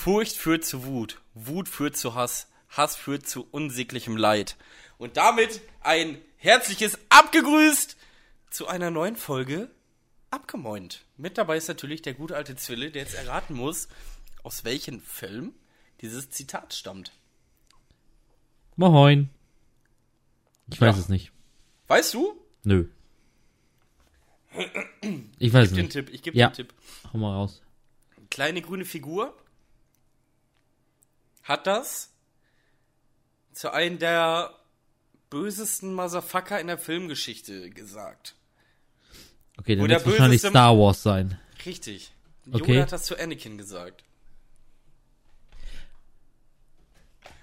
Furcht führt zu Wut, Wut führt zu Hass, Hass führt zu unsäglichem Leid. Und damit ein herzliches Abgegrüßt zu einer neuen Folge Abgemoint. Mit dabei ist natürlich der gute alte Zwille, der jetzt erraten muss, aus welchem Film dieses Zitat stammt. Moin. Ich weiß Ja. es nicht. Weißt du? Nö. Ich weiß den nicht. Tipp, ich gebe Ja. den Tipp. Hau mal raus. Kleine grüne Figur hat das zu einem der bösesten Motherfucker in der Filmgeschichte gesagt. Okay, dann wird wahrscheinlich Star Wars sein. Richtig. Okay. Yoda hat das zu Anakin gesagt.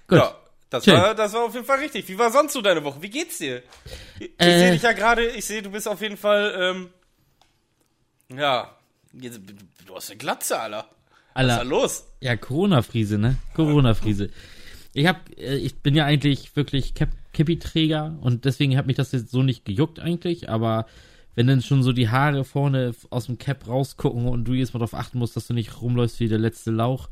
Gut. Ja, das Schön. war, das war auf jeden Fall richtig. Wie war sonst so deine Woche? Wie geht's dir? Ich Äh. sehe dich ja gerade, ich sehe, du bist auf jeden Fall, ähm, ja, du hast eine Glatze, Alter. Was ist da Alter, los? ja, Corona-Friese, ne? Corona-Friese. Ich hab, äh, ich bin ja eigentlich wirklich Cap Cappy-Träger und deswegen hat mich das jetzt so nicht gejuckt eigentlich, aber wenn dann schon so die Haare vorne aus dem Cap rausgucken und du jetzt mal darauf achten musst, dass du nicht rumläufst wie der letzte Lauch,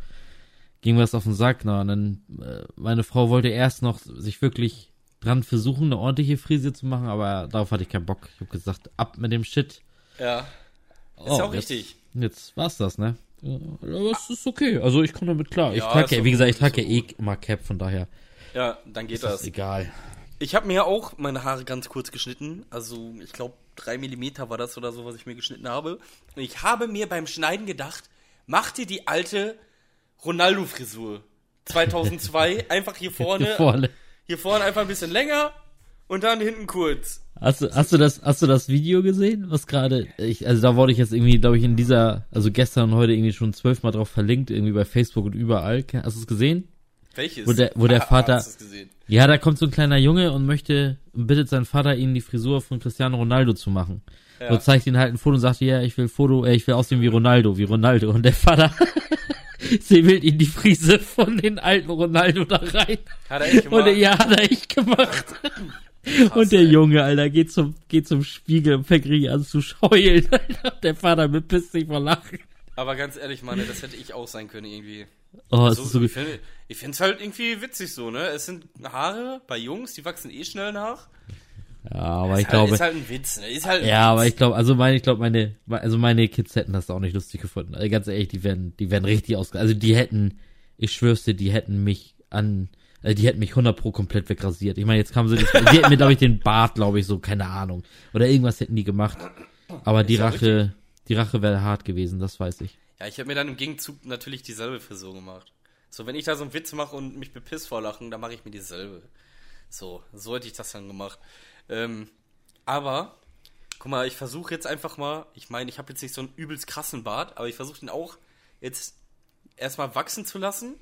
ging mir das auf den Sack. Na, und dann, äh, meine Frau wollte erst noch sich wirklich dran versuchen, eine ordentliche Frise zu machen, aber darauf hatte ich keinen Bock. Ich hab gesagt, ab mit dem Shit. Ja, ist Oh, ja auch jetzt, richtig. Jetzt war's das, ne? Ja, Aber es ist okay. Also ich komme damit klar. Ich Ja, trage ist ja, wie gesagt, ich ist trage ja eh immer Cap, von daher Ja, dann geht ist das das. egal. Ich habe mir ja auch meine Haare ganz kurz geschnitten. Also, ich glaube, drei Millimeter war das oder so, was ich mir geschnitten habe. Und ich habe mir beim Schneiden gedacht, mach dir die alte Ronaldo-Frisur. 2002, einfach hier vorne, Hier vorne. hier vorne einfach ein bisschen länger und dann hinten kurz. Hast du, hast du das, hast du das Video gesehen, was gerade, ich, also da wurde ich jetzt irgendwie, glaube ich, in dieser, also gestern und heute irgendwie schon zwölfmal drauf verlinkt, irgendwie bei Facebook und überall. Hast du es gesehen? Welches? Wo der- wo der Ah, Vater-? Ja, da kommt so ein kleiner Junge und möchte, und bittet seinen Vater, ihnen die Frisur von Cristiano Ronaldo zu machen. Ja. So zeigt ihn halt ein Foto und sagt, ja, ich will Foto, äh, ich will aussehen wie Ronaldo, wie Ronaldo. Und der Vater säbelt ihn die Frise von den alten Ronaldo da rein. Hat er echt gemacht? Und ja, hat er echt gemacht. und der ey. Junge, Alter, geht zum, geht zum Spiegel und fängt richtig an zu scheulen. Alter. Der Vater bepisst sich vor Lachen. Aber ganz ehrlich, Mann, das hätte ich auch sein können irgendwie. Oh, es So, ist so ich finde ich find's halt irgendwie witzig so, ne? Es sind Haare bei Jungs, die wachsen eh schnell nach. Ja, aber ich ist, halt, glaube, ist halt ein Witz, ne? Ist halt ja, Witz. aber ich glaube, also meine, ich glaube, meine, also meine Kids hätten das auch nicht lustig gefunden. Also ganz ehrlich, die werden, die werden richtig aus, also die hätten, ich schwör's dir, die hätten mich an, also die hätten mich 100 pro komplett wegrasiert. Ich meine, jetzt kamen sie nicht, die hätten mir, glaube ich, den Bart, glaube ich, so, keine Ahnung. Oder irgendwas hätten die gemacht. Aber die Rache, die Rache wäre hart gewesen, das weiß ich. Ja, ich habe mir dann im Gegenzug natürlich dieselbe Frisur gemacht. So, wenn ich da so einen Witz mache und mich bepiss vor Lachen, dann mache ich mir dieselbe. So, so hätte ich das dann gemacht. Ähm, aber, guck mal, ich versuche jetzt einfach mal, ich meine, ich habe jetzt nicht so einen übelst krassen Bart, aber ich versuche den auch jetzt erstmal wachsen zu lassen.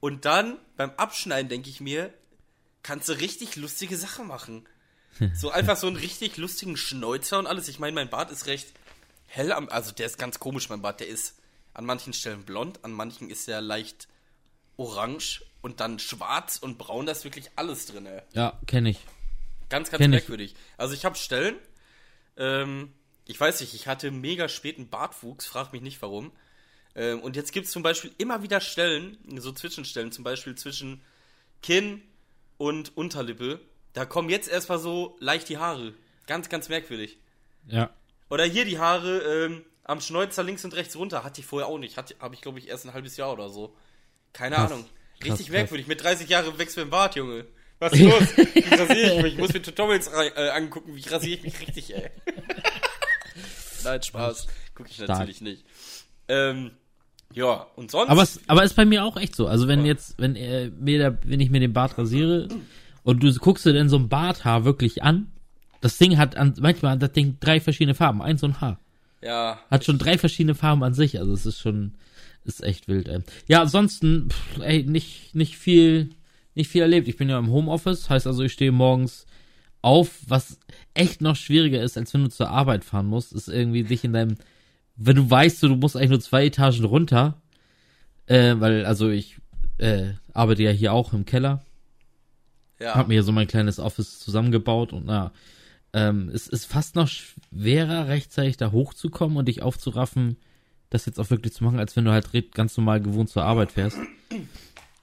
Und dann beim Abschneiden denke ich mir, kannst du richtig lustige Sachen machen. So einfach so einen richtig lustigen Schnäuzer und alles. Ich meine, mein Bart ist recht hell am, also der ist ganz komisch, mein Bart. Der ist an manchen Stellen blond, an manchen ist er leicht orange und dann schwarz und braun. Da ist wirklich alles drin, ey. Ja, kenne ich. Ganz, ganz Kenn ich. merkwürdig. Also ich habe Stellen, ähm, ich weiß nicht, ich hatte mega späten Bartwuchs, frag mich nicht warum. Ähm, und jetzt gibt es zum Beispiel immer wieder Stellen, so Zwischenstellen, zum Beispiel zwischen Kinn und Unterlippe. Da kommen jetzt erstmal so leicht die Haare. Ganz, ganz merkwürdig. Ja. Oder hier die Haare ähm, am Schnäuzer links und rechts runter. Hatte ich vorher auch nicht. Habe ich, glaube ich, erst ein halbes Jahr oder so. Keine Krass. Ahnung. Krass, Richtig krass. merkwürdig. Mit 30 Jahren wächst mir ein Bart, Junge. Was ist los? Wie rasiere ich mich? Ich muss mir Tutorials äh, angucken. Wie rasiere ich mich richtig, ey? Nein, Spaß. Gucke ich natürlich nicht. Ähm, ja, und sonst? Aber es, aber ist bei mir auch echt so. Also wenn jetzt, wenn äh, mir der, wenn ich mir den Bart rasiere und du guckst dir denn so ein Barthaar wirklich an, das Ding hat an, manchmal das Ding drei verschiedene Farben, eins so ein Haar. ja, Hat schon drei verschiedene Farben an sich, also es ist schon, ist echt wild, ey. Ja, ansonsten, pff, ey, nicht, nicht viel, nicht viel erlebt. Ich bin ja im Homeoffice, heißt also, ich stehe morgens auf, was echt noch schwieriger ist, als wenn du zur Arbeit fahren musst, ist irgendwie dich in deinem, wenn du weißt, so, du musst eigentlich nur zwei Etagen runter, äh, weil, also ich, äh, arbeite ja hier auch im Keller, ja. hab mir hier so mein kleines Office zusammengebaut und na, ähm, es ist fast noch schwerer, rechtzeitig da hochzukommen und dich aufzuraffen, das jetzt auch wirklich zu machen, als wenn du halt ganz normal gewohnt zur Arbeit fährst.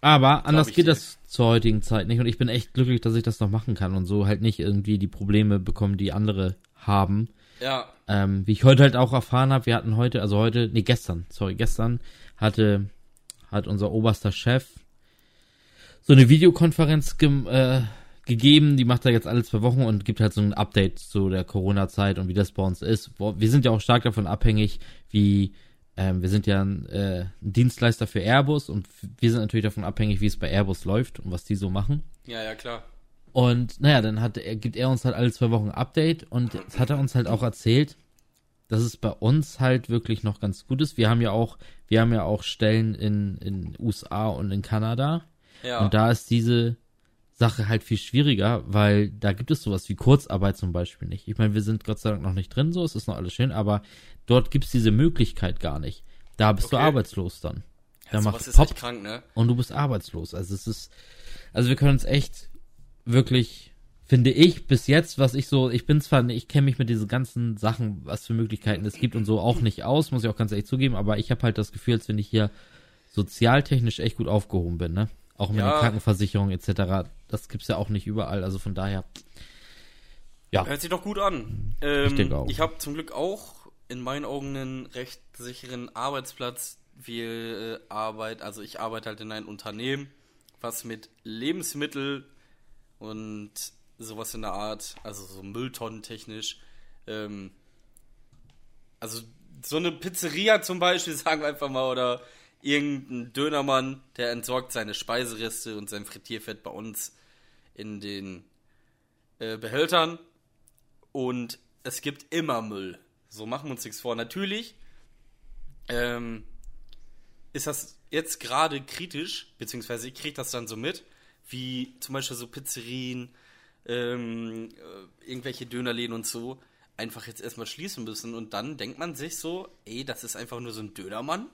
Aber anders geht dir. das zur heutigen Zeit nicht und ich bin echt glücklich, dass ich das noch machen kann und so halt nicht irgendwie die Probleme bekommen, die andere haben. Ja. Ähm, wie ich heute halt auch erfahren habe, wir hatten heute, also heute, nee, gestern, sorry, gestern hatte, hat unser oberster Chef so eine Videokonferenz ge äh, gegeben, die macht er jetzt alle zwei Wochen und gibt halt so ein Update zu der Corona-Zeit und wie das bei uns ist. Wir sind ja auch stark davon abhängig, wie ähm, wir sind ja ein, äh, ein Dienstleister für Airbus und wir sind natürlich davon abhängig, wie es bei Airbus läuft und was die so machen. Ja, ja, klar. Und naja, dann hat er, gibt er uns halt alle zwei Wochen ein Update und jetzt hat er uns halt auch erzählt, dass es bei uns halt wirklich noch ganz gut ist. Wir haben ja auch, wir haben ja auch Stellen in, in USA und in Kanada. Ja. Und da ist diese Sache halt viel schwieriger, weil da gibt es sowas wie Kurzarbeit zum Beispiel nicht. Ich meine, wir sind Gott sei Dank noch nicht drin, so, es ist noch alles schön, aber dort gibt es diese Möglichkeit gar nicht. Da bist okay. du arbeitslos dann. Da ja, macht Pop krank, ne? und du bist arbeitslos. Also es ist, also wir können uns echt wirklich, finde ich, bis jetzt, was ich so, ich bin zwar, ich kenne mich mit diesen ganzen Sachen, was für Möglichkeiten es gibt und so auch nicht aus, muss ich auch ganz ehrlich zugeben, aber ich habe halt das Gefühl, als wenn ich hier sozialtechnisch echt gut aufgehoben bin, ne? Auch mit ja. der Krankenversicherung etc. Das gibt's ja auch nicht überall. Also von daher. Ja. Hört sich doch gut an. Ähm, ich denke auch. Ich habe zum Glück auch in meinen Augen einen recht sicheren Arbeitsplatz. Wir äh, arbeiten, also ich arbeite halt in einem Unternehmen, was mit Lebensmittel und sowas in der Art, also so Mülltonnen technisch, ähm, also so eine Pizzeria zum Beispiel, sagen wir einfach mal, oder irgendein Dönermann, der entsorgt seine Speisereste und sein Frittierfett bei uns in den äh, Behältern. Und es gibt immer Müll. So machen wir uns nichts vor. Natürlich ähm, ist das jetzt gerade kritisch, beziehungsweise ich kriege das dann so mit, wie zum Beispiel so Pizzerien, ähm, äh, irgendwelche Dönerläden und so, einfach jetzt erstmal schließen müssen. Und dann denkt man sich so, ey, das ist einfach nur so ein Dönermann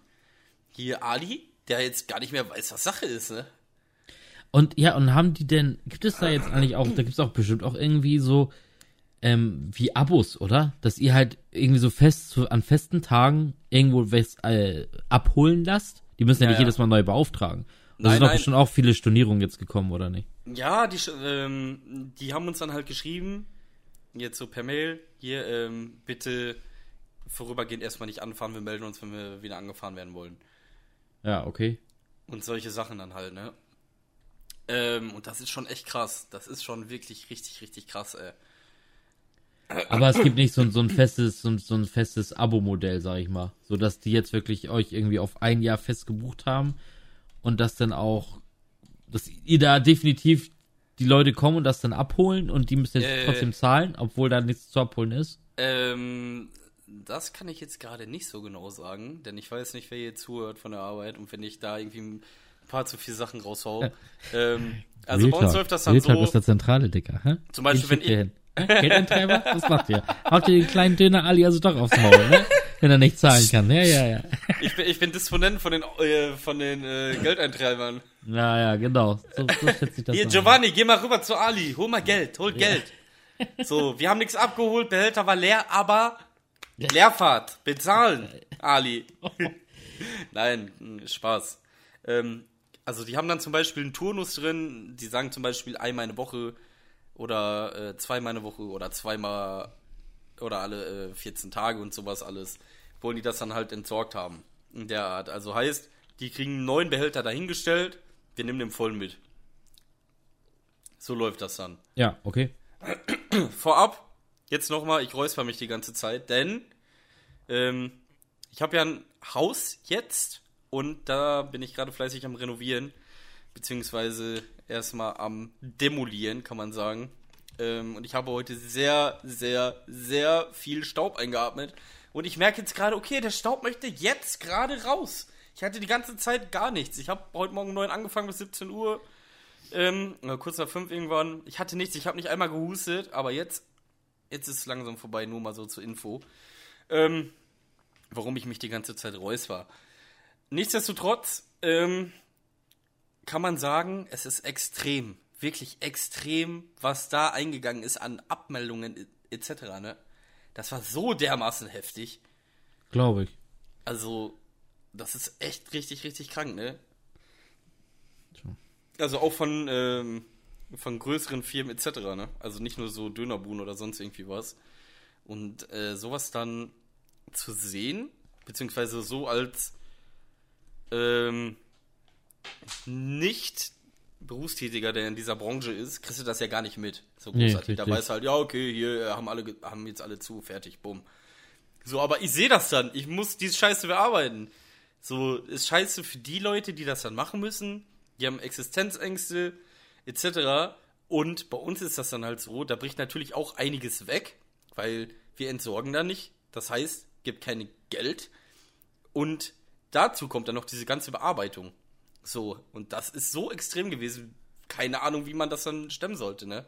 hier Ali, der jetzt gar nicht mehr weiß, was Sache ist, ne? Und ja, und haben die denn, gibt es da jetzt eigentlich auch, da gibt es auch bestimmt auch irgendwie so, ähm, wie Abos, oder? Dass ihr halt irgendwie so fest, so an festen Tagen irgendwo was äh, abholen lasst? Die müssen ja, ja nicht ja. jedes Mal neu beauftragen. Da sind doch bestimmt auch viele Stornierungen jetzt gekommen, oder nicht? Ja, die, ähm, die haben uns dann halt geschrieben, jetzt so per Mail, hier, ähm, bitte vorübergehend erstmal nicht anfahren, wir melden uns, wenn wir wieder angefahren werden wollen. Ja, okay. Und solche Sachen dann halt, ne? Ähm, und das ist schon echt krass. Das ist schon wirklich richtig, richtig krass, ey. Aber es gibt nicht so, so ein festes, so, so ein festes Abo-Modell, sag ich mal. So dass die jetzt wirklich euch irgendwie auf ein Jahr fest gebucht haben und das dann auch, dass ihr da definitiv die Leute kommen und das dann abholen und die müssen jetzt äh, trotzdem zahlen, obwohl da nichts zu abholen ist? Ähm, das kann ich jetzt gerade nicht so genau sagen, denn ich weiß nicht, wer hier zuhört von der Arbeit und wenn ich da irgendwie ein paar zu viele Sachen raushau. ähm, also Real bei uns läuft das dann Real so. ist der zentrale Dicker, hä? Zum Beispiel, wenn ich. Geldeintreiber? Was macht ihr? Haut ihr den kleinen Döner Ali also doch aufs Maul, ne? Wenn er nicht zahlen kann. Ja, ja, ja. Ich bin, ich bin Disponent von den, äh, von den äh, Geldeintreibern. Ja, ja, genau. So, so schätze ich das Hier, an. Giovanni, geh mal rüber zu Ali. Hol mal Geld, hol ja. Geld. So, wir haben nichts abgeholt, Behälter war leer, aber Leerfahrt, bezahlen, Ali. Nein, Spaß. Ähm, also die haben dann zum Beispiel einen Turnus drin, die sagen zum Beispiel einmal eine Woche oder äh, zweimal eine Woche oder zweimal oder alle äh, 14 Tage und sowas alles, wollen die das dann halt entsorgt haben. In der Art. Also heißt, die kriegen einen neuen Behälter dahingestellt, wir nehmen den voll mit. So läuft das dann. Ja, okay. Vorab jetzt nochmal, ich räusper mich die ganze Zeit, denn ähm, ich habe ja ein Haus jetzt und da bin ich gerade fleißig am Renovieren, beziehungsweise erstmal am Demolieren, kann man sagen. Ähm, und ich habe heute sehr, sehr, sehr viel Staub eingeatmet. Und ich merke jetzt gerade, okay, der Staub möchte jetzt gerade raus. Ich hatte die ganze Zeit gar nichts. Ich habe heute Morgen 9 angefangen bis 17 Uhr. Ähm, kurz nach 5 irgendwann. Ich hatte nichts, ich habe nicht einmal gehustet, aber jetzt jetzt ist es langsam vorbei, nur mal so zur Info. Ähm, warum ich mich die ganze Zeit reus war. Nichtsdestotrotz ähm, kann man sagen, es ist extrem, wirklich extrem, was da eingegangen ist an Abmeldungen etc. Ne? Das war so dermaßen heftig. Glaube ich. Also, das ist echt richtig, richtig krank, ne? Also auch von, ähm, von größeren Firmen etc., ne? Also nicht nur so Dönerbuden oder sonst irgendwie was. Und äh, sowas dann zu sehen, beziehungsweise so als ähm, nicht Berufstätiger, der in dieser Branche ist, kriegst du das ja gar nicht mit. So Nee, großartig. da richtig. weißt du halt, ja, okay, hier äh, haben alle haben jetzt alle zu, fertig, bumm. So, aber ich sehe das dann. Ich muss diese Scheiße bearbeiten. So, ist scheiße für die Leute, die das dann machen müssen. Die haben Existenzängste, etc. Und bei uns ist das dann halt so, da bricht natürlich auch einiges weg, weil wir entsorgen da nicht. Das heißt, gibt keine Geld. Und dazu kommt dann noch diese ganze Bearbeitung. So, und das ist so extrem gewesen. Keine Ahnung, wie man das dann stemmen sollte, ne?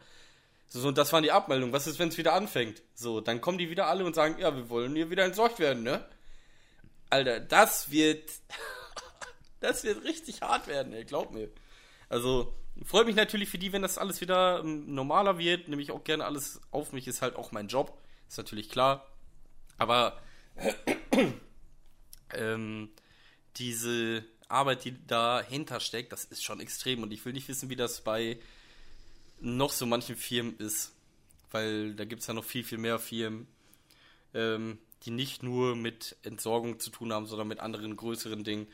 So, und das waren die Abmeldungen. Was ist, wenn es wieder anfängt? So, dann kommen die wieder alle und sagen, ja, wir wollen hier wieder entsorgt werden, ne? Alter, das wird. das wird richtig hart werden, ey, glaub mir. Also, freut mich natürlich für die, wenn das alles wieder ähm, normaler wird. Nehme ich auch gerne alles auf mich, ist halt auch mein Job. Ist natürlich klar. Aber ähm, diese Arbeit, die dahinter steckt, das ist schon extrem. Und ich will nicht wissen, wie das bei noch so manchen Firmen ist. Weil da gibt es ja noch viel, viel mehr Firmen, ähm, die nicht nur mit Entsorgung zu tun haben, sondern mit anderen größeren Dingen,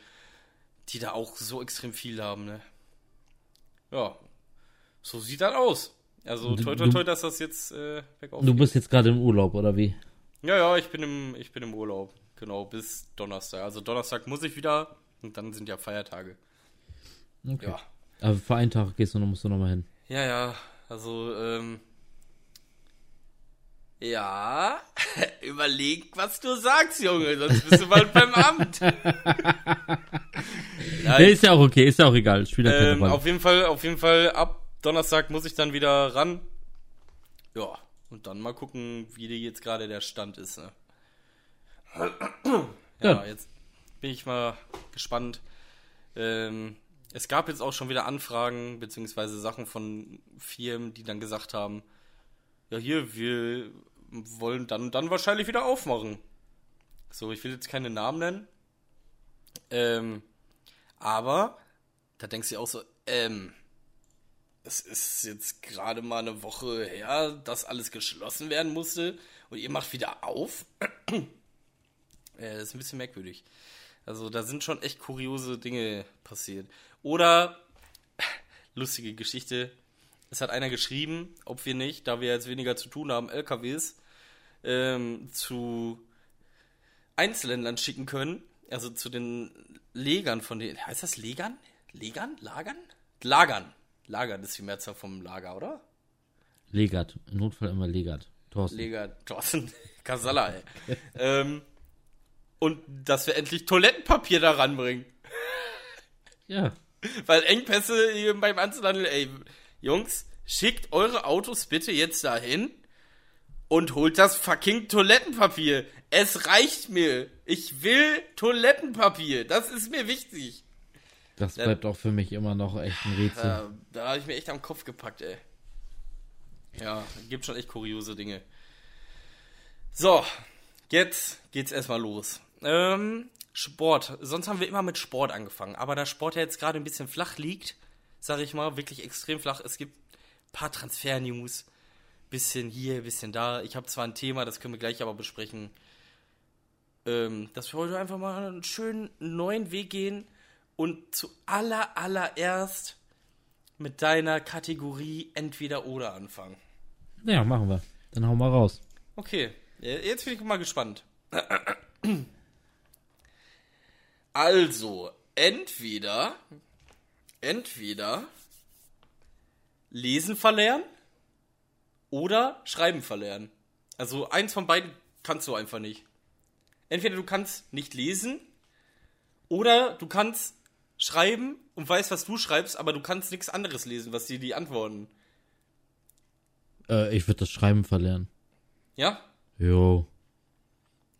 die da auch so extrem viel haben. Ne? Ja, so sieht das aus. Also toi du- toi, dass das jetzt äh, bergauf Du bist jetzt gerade im Urlaub, oder wie? Ja, ja, ich bin im, ich bin im Urlaub. Genau, bis Donnerstag. Also Donnerstag muss ich wieder und dann sind ja Feiertage. Okay. Ja. Aber für einen Tag gehst du noch, musst du noch mal hin. Ja, ja, also, ähm. Ja, überleg, was du sagst, Junge, sonst bist du bald beim Amt. Ja, Nee, ist ja auch okay, ist ja auch egal. Spielt ähm, auf jeden Fall, auf jeden Fall, ab Donnerstag muss ich dann wieder ran. Ja, und dann mal gucken, wie dir jetzt gerade der Stand ist, ne? Ja, Ja. jetzt bin ich mal gespannt. Ähm, es gab jetzt auch schon wieder Anfragen, beziehungsweise Sachen von Firmen, die dann gesagt haben, ja hier, wir wollen dann, dann wahrscheinlich wieder aufmachen. So, ich will jetzt keine Namen nennen. Ähm, aber da denkst du auch so, ähm, es ist jetzt gerade mal eine Woche her, dass alles geschlossen werden musste und ihr macht wieder auf. äh, ist ein bisschen merkwürdig. Also da sind schon echt kuriose Dinge passiert. Oder lustige Geschichte. Es hat einer geschrieben, ob wir nicht, da wir jetzt weniger zu tun haben, LKWs ähm, zu Einzelländern schicken können. Also zu den Legern von den. Heißt das Legern? Legern? Lagern? Lagern. Lagern ist die Mehrzahl vom Lager, oder? Im Notfall immer Legat. Thorsten. Leger, Thorsten, Kasala, ey. ähm, und dass wir endlich Toilettenpapier da ranbringen. ja. Weil Engpässe beim Einzelhandel, ey, Jungs, schickt eure Autos bitte jetzt dahin und holt das fucking Toilettenpapier. Es reicht mir. Ich will Toilettenpapier. Das ist mir wichtig. Das bleibt auch für mich immer noch echt ein Rätsel. Da, da habe ich mir echt am Kopf gepackt, ey. Ja, gibt schon echt kuriose Dinge. So, jetzt geht's erstmal los. Ähm, Sport. Sonst haben wir immer mit Sport angefangen. Aber da Sport ja jetzt gerade ein bisschen flach liegt, sage ich mal, wirklich extrem flach. Es gibt ein paar Transfer-News. Bisschen hier, bisschen da. Ich habe zwar ein Thema, das können wir gleich aber besprechen. Ähm, dass wir heute einfach mal einen schönen neuen Weg gehen und zu aller, allererst mit deiner Kategorie entweder oder anfangen. Ja, machen wir. Dann hau mal raus. Okay, äh, jetzt bin ich mal gespannt. Also, entweder, entweder lesen verlernen oder schreiben verlernen. Also eins von beiden kannst du einfach nicht. Entweder du kannst nicht lesen oder du kannst schreiben und weißt, was du schreibst, aber du kannst nichts anderes lesen, was dir die antworten. Äh, ich würde das Schreiben verlernen. Ja? Jo.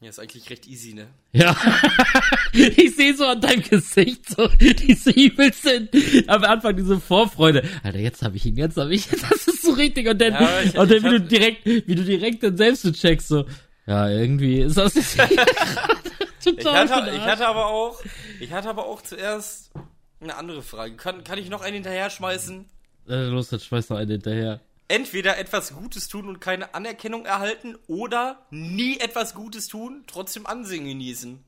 Ja, ist eigentlich recht easy, ne? Ja. ich sehe so an deinem Gesicht so diese übelste, am Anfang diese Vorfreude. Alter, jetzt habe ich ihn, jetzt habe ich ihn. Das ist so richtig. Und dann, Ja, ich- und dann wie du hab- direkt, wie du direkt dann selbst so checkst, so, ja, irgendwie ist das jetzt Ich hatte, ich hatte aber auch, ich hatte aber auch zuerst eine andere Frage. Kann, kann ich noch einen hinterher schmeißen? Äh, los, dann schmeiß noch einen hinterher. Entweder etwas Gutes tun und keine Anerkennung erhalten oder nie etwas Gutes tun, trotzdem Ansehen genießen.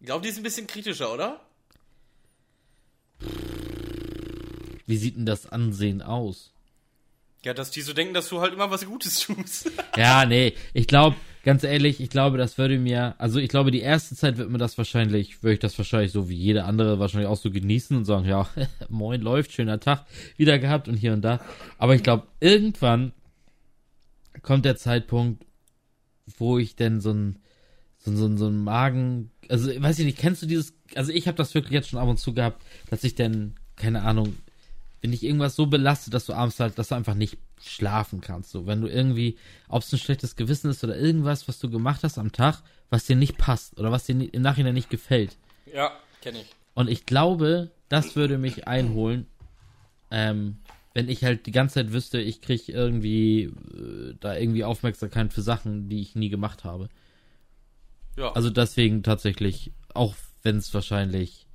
Ich glaube, die ist ein bisschen kritischer, oder? Wie sieht denn das Ansehen aus? Ja, dass die so denken, dass du halt immer was Gutes tust. Ja, nee, ich glaube, ganz ehrlich, ich glaube, das würde mir, also ich glaube, die erste Zeit wird mir das wahrscheinlich, würde ich das wahrscheinlich so wie jede andere wahrscheinlich auch so genießen und sagen, ja, moin, läuft, schöner Tag, wieder gehabt und hier und da. Aber ich glaube, irgendwann kommt der Zeitpunkt, wo ich denn so ein, so, so, so ein Magen, also weiß ich nicht, kennst du dieses, also ich habe das wirklich jetzt schon ab und zu gehabt, dass ich denn, keine Ahnung, wenn dich irgendwas so belastet, dass du abends halt, dass du einfach nicht schlafen kannst. So, wenn du irgendwie, ob es ein schlechtes Gewissen ist oder irgendwas, was du gemacht hast am Tag, was dir nicht passt oder was dir im Nachhinein nicht gefällt. ja, kenne ich. Und ich glaube, das würde mich einholen, ähm, wenn ich halt die ganze Zeit wüsste, ich krieg irgendwie äh, da irgendwie Aufmerksamkeit für Sachen, die ich nie gemacht habe. Ja. Also deswegen tatsächlich, auch wenn es wahrscheinlich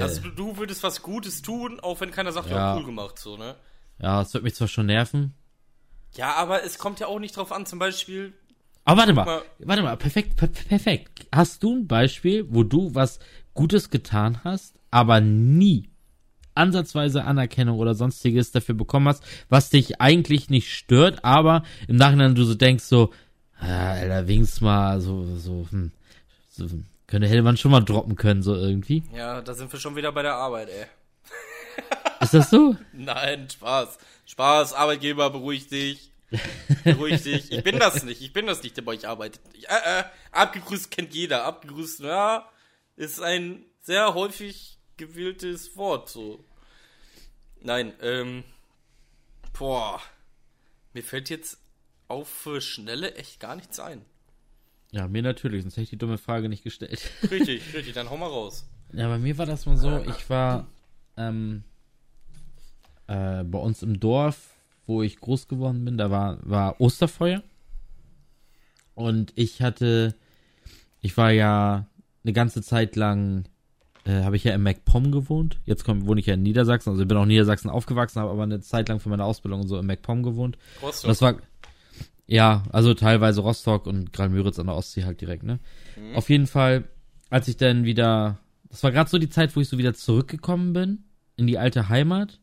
also du, würdest was Gutes tun, auch wenn keiner sagt, ja, Ja. cool gemacht, so, ne? ja, es wird mich zwar schon nerven, Ja, aber es kommt ja auch nicht drauf an, zum Beispiel, Aber warte mal, Mal- warte mal, perfekt, per perfekt. Hast du ein Beispiel, wo du was Gutes getan hast, aber nie ansatzweise Anerkennung oder sonstiges dafür bekommen hast, was dich eigentlich nicht stört, aber im Nachhinein du so denkst so, ah, Alter, wenigstens mal so, so, hm, so könnte hätte man schon mal droppen können, so irgendwie. ja, da sind wir schon wieder bei der Arbeit, ey. Ist das so? Nein, Spaß. Spaß, Arbeitgeber, beruhig dich. Beruhig dich. Ich bin das nicht. Ich bin das nicht, der bei euch arbeitet. Ich, äh, äh, abgegrüßt kennt jeder. Abgegrüßt, ja, ist ein sehr häufig gewähltes Wort, so. Nein, ähm, boah. Mir fällt jetzt auf Schnelle echt gar nichts ein. Ja, mir natürlich, sonst hätte ich die dumme Frage nicht gestellt. Richtig, richtig, dann hau mal raus. Ja, bei mir war das mal so, ich war ähm, äh, bei uns im Dorf, wo ich groß geworden bin, da war, war Osterfeuer. Und ich hatte, ich war ja eine ganze Zeit lang, äh, habe ich ja in MacPom gewohnt. Jetzt komm, wohne ich ja in Niedersachsen, also ich bin auch in Niedersachsen aufgewachsen, habe aber eine Zeit lang für meine Ausbildung und so in MacPom gewohnt. Und Rostock. das war, ja, also teilweise Rostock und Graal-Müritz an der Ostsee halt direkt, ne? Auf jeden Fall, als ich dann wieder, das war gerade so die Zeit, wo ich so wieder zurückgekommen bin in die alte Heimat.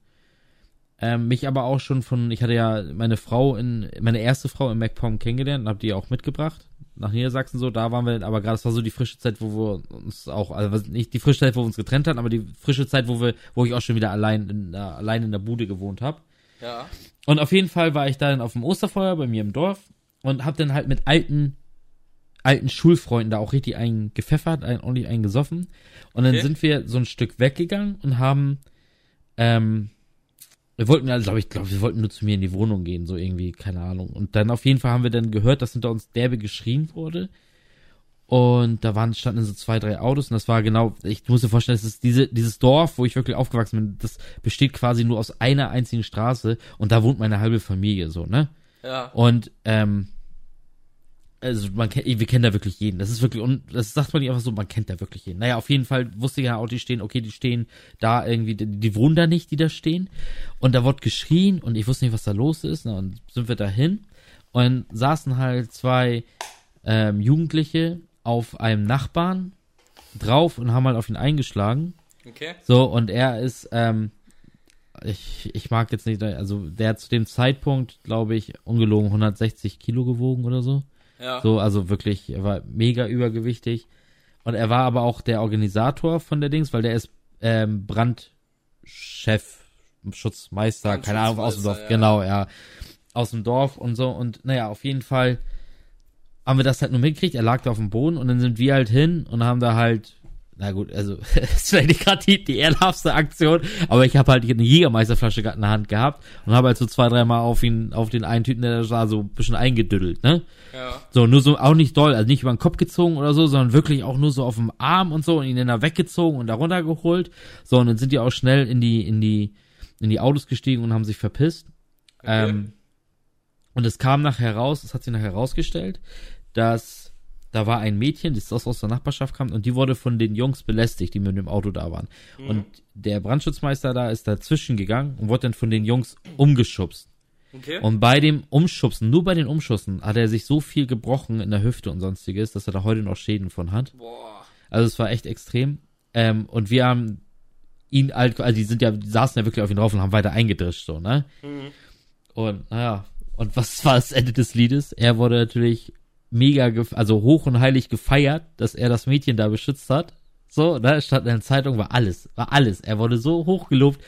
Ähm, mich aber auch schon von, ich hatte ja meine Frau in, meine erste Frau in MacPom kennengelernt und hab die auch mitgebracht nach Niedersachsen so. Da waren wir, aber gerade, das war so die frische Zeit, wo wir uns auch, also nicht die frische Zeit, wo wir uns getrennt hatten, aber die frische Zeit, wo wir, wo ich auch schon wieder allein in, äh, allein in der Bude gewohnt habe. Ja. Und auf jeden Fall war ich dann auf dem Osterfeuer bei mir im Dorf und hab dann halt mit alten, alten Schulfreunden da auch richtig einen gepfeffert, einen, ordentlich einen gesoffen. Und dann Okay. sind wir so ein Stück weggegangen und haben, ähm, wir wollten, also glaube ich, glaube, wir wollten nur zu mir in die Wohnung gehen, so irgendwie, keine Ahnung. Und dann auf jeden Fall haben wir dann gehört, dass hinter uns derbe geschrien wurde. Und da waren, standen so zwei, drei Autos und das war genau, ich muss dir vorstellen, es ist diese, dieses Dorf, wo ich wirklich aufgewachsen bin, das besteht quasi nur aus einer einzigen Straße und da wohnt meine halbe Familie so, ne? Ja. Und, ähm, also man kennt, wir kennen da wirklich jeden. Das ist wirklich, und das sagt man nicht einfach so, man kennt da wirklich jeden. Naja, auf jeden Fall wusste ich ja auch, die stehen, okay, die stehen da irgendwie, die, die wohnen da nicht, die da stehen. Und da wurde geschrien und ich wusste nicht, was da los ist. Na, und sind wir dahin und saßen halt zwei ähm, Jugendliche auf einem Nachbarn drauf und haben halt auf ihn eingeschlagen. Okay. So, und er ist, ähm, ich, ich mag jetzt nicht, also der hat zu dem Zeitpunkt, glaube ich, ungelogen 160 Kilo gewogen oder so. Ja. So, also wirklich, er war mega übergewichtig. Und er war aber auch der Organisator von der Dings, weil der ist ähm, Brandchef, Schutzmeister, keine Ahnung, aus dem Dorf, ja. genau, ja. Aus dem Dorf und so. Und naja, auf jeden Fall haben wir das halt nur mitgekriegt. Er lag da auf dem Boden und dann sind wir halt hin und haben da halt, na gut, also ist vielleicht nicht gerade die, die ehrenhaftste Aktion, aber ich habe halt eine Jägermeisterflasche gerade in der Hand gehabt und habe halt so zwei, dreimal auf ihn, auf den einen Typen, der da war, so ein bisschen eingedüdelt, ne? Ja. So, nur so, auch nicht doll, also nicht über den Kopf gezogen oder so, sondern wirklich auch nur so auf dem Arm und so und ihn dann da weggezogen und da runtergeholt. So, und dann sind die auch schnell in die, in die, in die Autos gestiegen und haben sich verpisst. Okay. Ähm, und es kam nachher raus, es hat sich nachher herausgestellt, dass da war ein Mädchen, das aus, aus der Nachbarschaft kam und die wurde von den Jungs belästigt, die mit dem Auto da waren. Mhm. Und der Brandschutzmeister da ist dazwischen gegangen und wurde dann von den Jungs umgeschubst. Okay. Und bei dem Umschubsen, nur bei den Umschubsen, hat er sich so viel gebrochen in der Hüfte und sonstiges, dass er da heute noch Schäden von hat. Boah. Also es war echt extrem. Ähm, und wir haben ihn halt, also die sind ja, die saßen ja wirklich auf ihn drauf und haben weiter eingedrischt, so, ne? Mhm. Und naja, und was war das Ende des Liedes? Er wurde natürlich mega, also hoch und heilig gefeiert, dass er das Mädchen da beschützt hat. So, ne? Statt in der Zeitung war alles, war alles. Er wurde so hoch gelobt.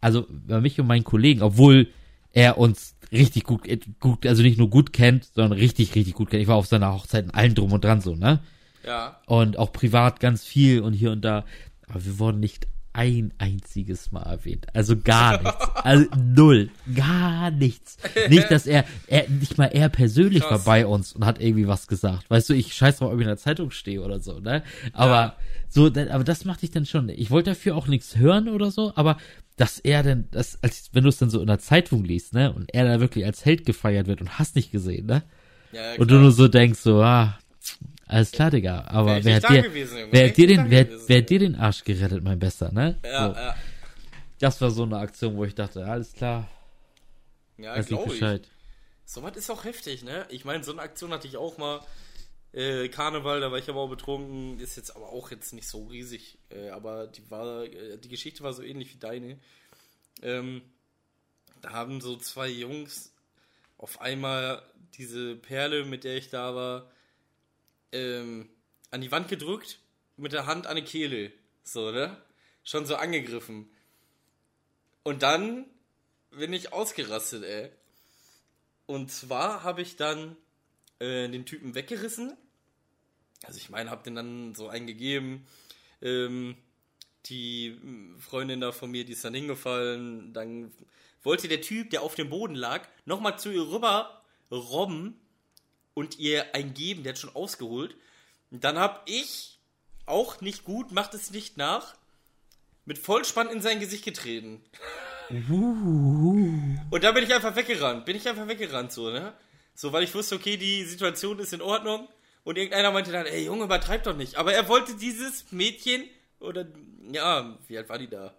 Also bei mich und meinen Kollegen, obwohl er uns richtig gut, äh, gut, also nicht nur gut kennt, sondern richtig, richtig gut kennt. Ich war auf seiner Hochzeit in allen drum und dran so, ne? Ja. Und auch privat ganz viel und hier und da. Aber wir wurden nicht ein einziges Mal erwähnt. Also gar nichts. Also null. Gar nichts. Nicht, dass er, er nicht mal er persönlich Krass. war bei uns und hat irgendwie was gesagt. Weißt du, ich scheiß drauf, ob ich in der Zeitung stehe oder so, ne? Aber Ja. so, aber das machte ich dann schon. Ich wollte dafür auch nichts hören oder so, aber dass er denn, das, als, wenn du es dann so in der Zeitung liest, ne? Und er da wirklich als Held gefeiert wird und hast nicht gesehen, ne? Ja, Und du nur so denkst, so, ah, alles klar, Digga. Aber Wär wer hat dir, gewesen, wer hat dir den, wer, gewesen. wer hat dir den Arsch gerettet, mein Bester, ne? Ja, so. ja. Das war so eine Aktion, wo ich dachte, alles klar, Ja, glaube ich. Bescheid. So was ist auch heftig, ne? Ich meine, so eine Aktion hatte ich auch mal. Äh, Karneval, da war ich aber auch betrunken, ist jetzt aber auch jetzt nicht so riesig. Äh, aber die war, äh, die Geschichte war so ähnlich wie deine. Ähm, da haben so zwei Jungs auf einmal diese Perle, mit der ich da war, ähm, an die Wand gedrückt, mit der Hand an die Kehle. So, ne? Schon so angegriffen. Und dann bin ich ausgerastet, ey. Und zwar habe ich dann äh, den Typen weggerissen. Also ich meine, habe den dann so eingegeben. Ähm, die Freundin da von mir, die ist dann hingefallen. Dann wollte der Typ, der auf dem Boden lag, nochmal zu ihr rüber robben und ihr eingeben. Der hat schon ausgeholt. Und dann habe ich, auch nicht gut, macht es nicht nach, mit Vollspann in sein Gesicht getreten. Und da bin ich einfach weggerannt. Bin ich einfach weggerannt, so, ne? So, weil ich wusste, okay, die Situation ist in Ordnung. Und irgendeiner meinte dann, ey, Junge, übertreib doch nicht. Aber er wollte dieses Mädchen, oder, ja, wie alt war die da?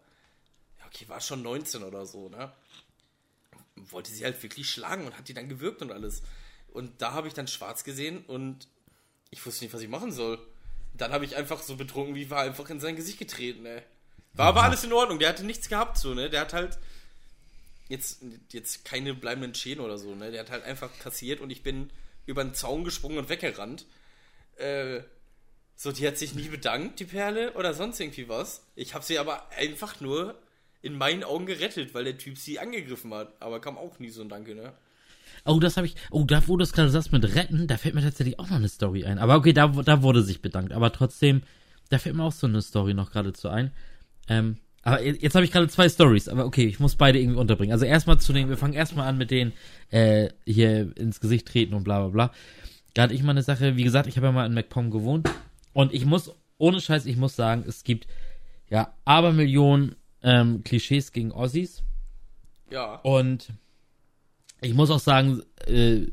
Ja, okay, war schon 19 oder so, ne? Wollte sie halt wirklich schlagen und hat die dann gewürgt und alles. Und da habe ich dann schwarz gesehen und ich wusste nicht, was ich machen soll. Dann habe ich einfach so betrunken, wie war einfach in sein Gesicht getreten, ey. War aber alles in Ordnung. Der hatte nichts gehabt, so, ne? Der hat halt jetzt, jetzt keine bleibenden Schäden oder so, ne? Der hat halt einfach kassiert und ich bin über den Zaun gesprungen und weggerannt. Äh, so, die hat sich nie bedankt, die Perle, oder sonst irgendwie was. Ich habe sie aber einfach nur in meinen Augen gerettet, weil der Typ sie angegriffen hat. Aber kam auch nie so ein Danke, ne? Oh, das habe ich, oh, da, wo du das gerade sagst mit retten, da fällt mir tatsächlich auch noch eine Story ein. Aber okay, da, da wurde sich bedankt. Aber trotzdem, da fällt mir auch so eine Story noch geradezu ein. Ähm, aber jetzt, jetzt habe ich gerade zwei Stories, aber okay, ich muss beide irgendwie unterbringen. Also erstmal zu den, wir fangen erstmal an mit denen, äh, hier ins Gesicht treten und bla bla bla. Da hatte ich mal eine Sache, wie gesagt, ich habe ja mal in MacPom gewohnt. Und ich muss, ohne Scheiß, ich muss sagen, es gibt ja Abermillionen ähm, Klischees gegen Ossis. Ja. Und ich muss auch sagen, äh,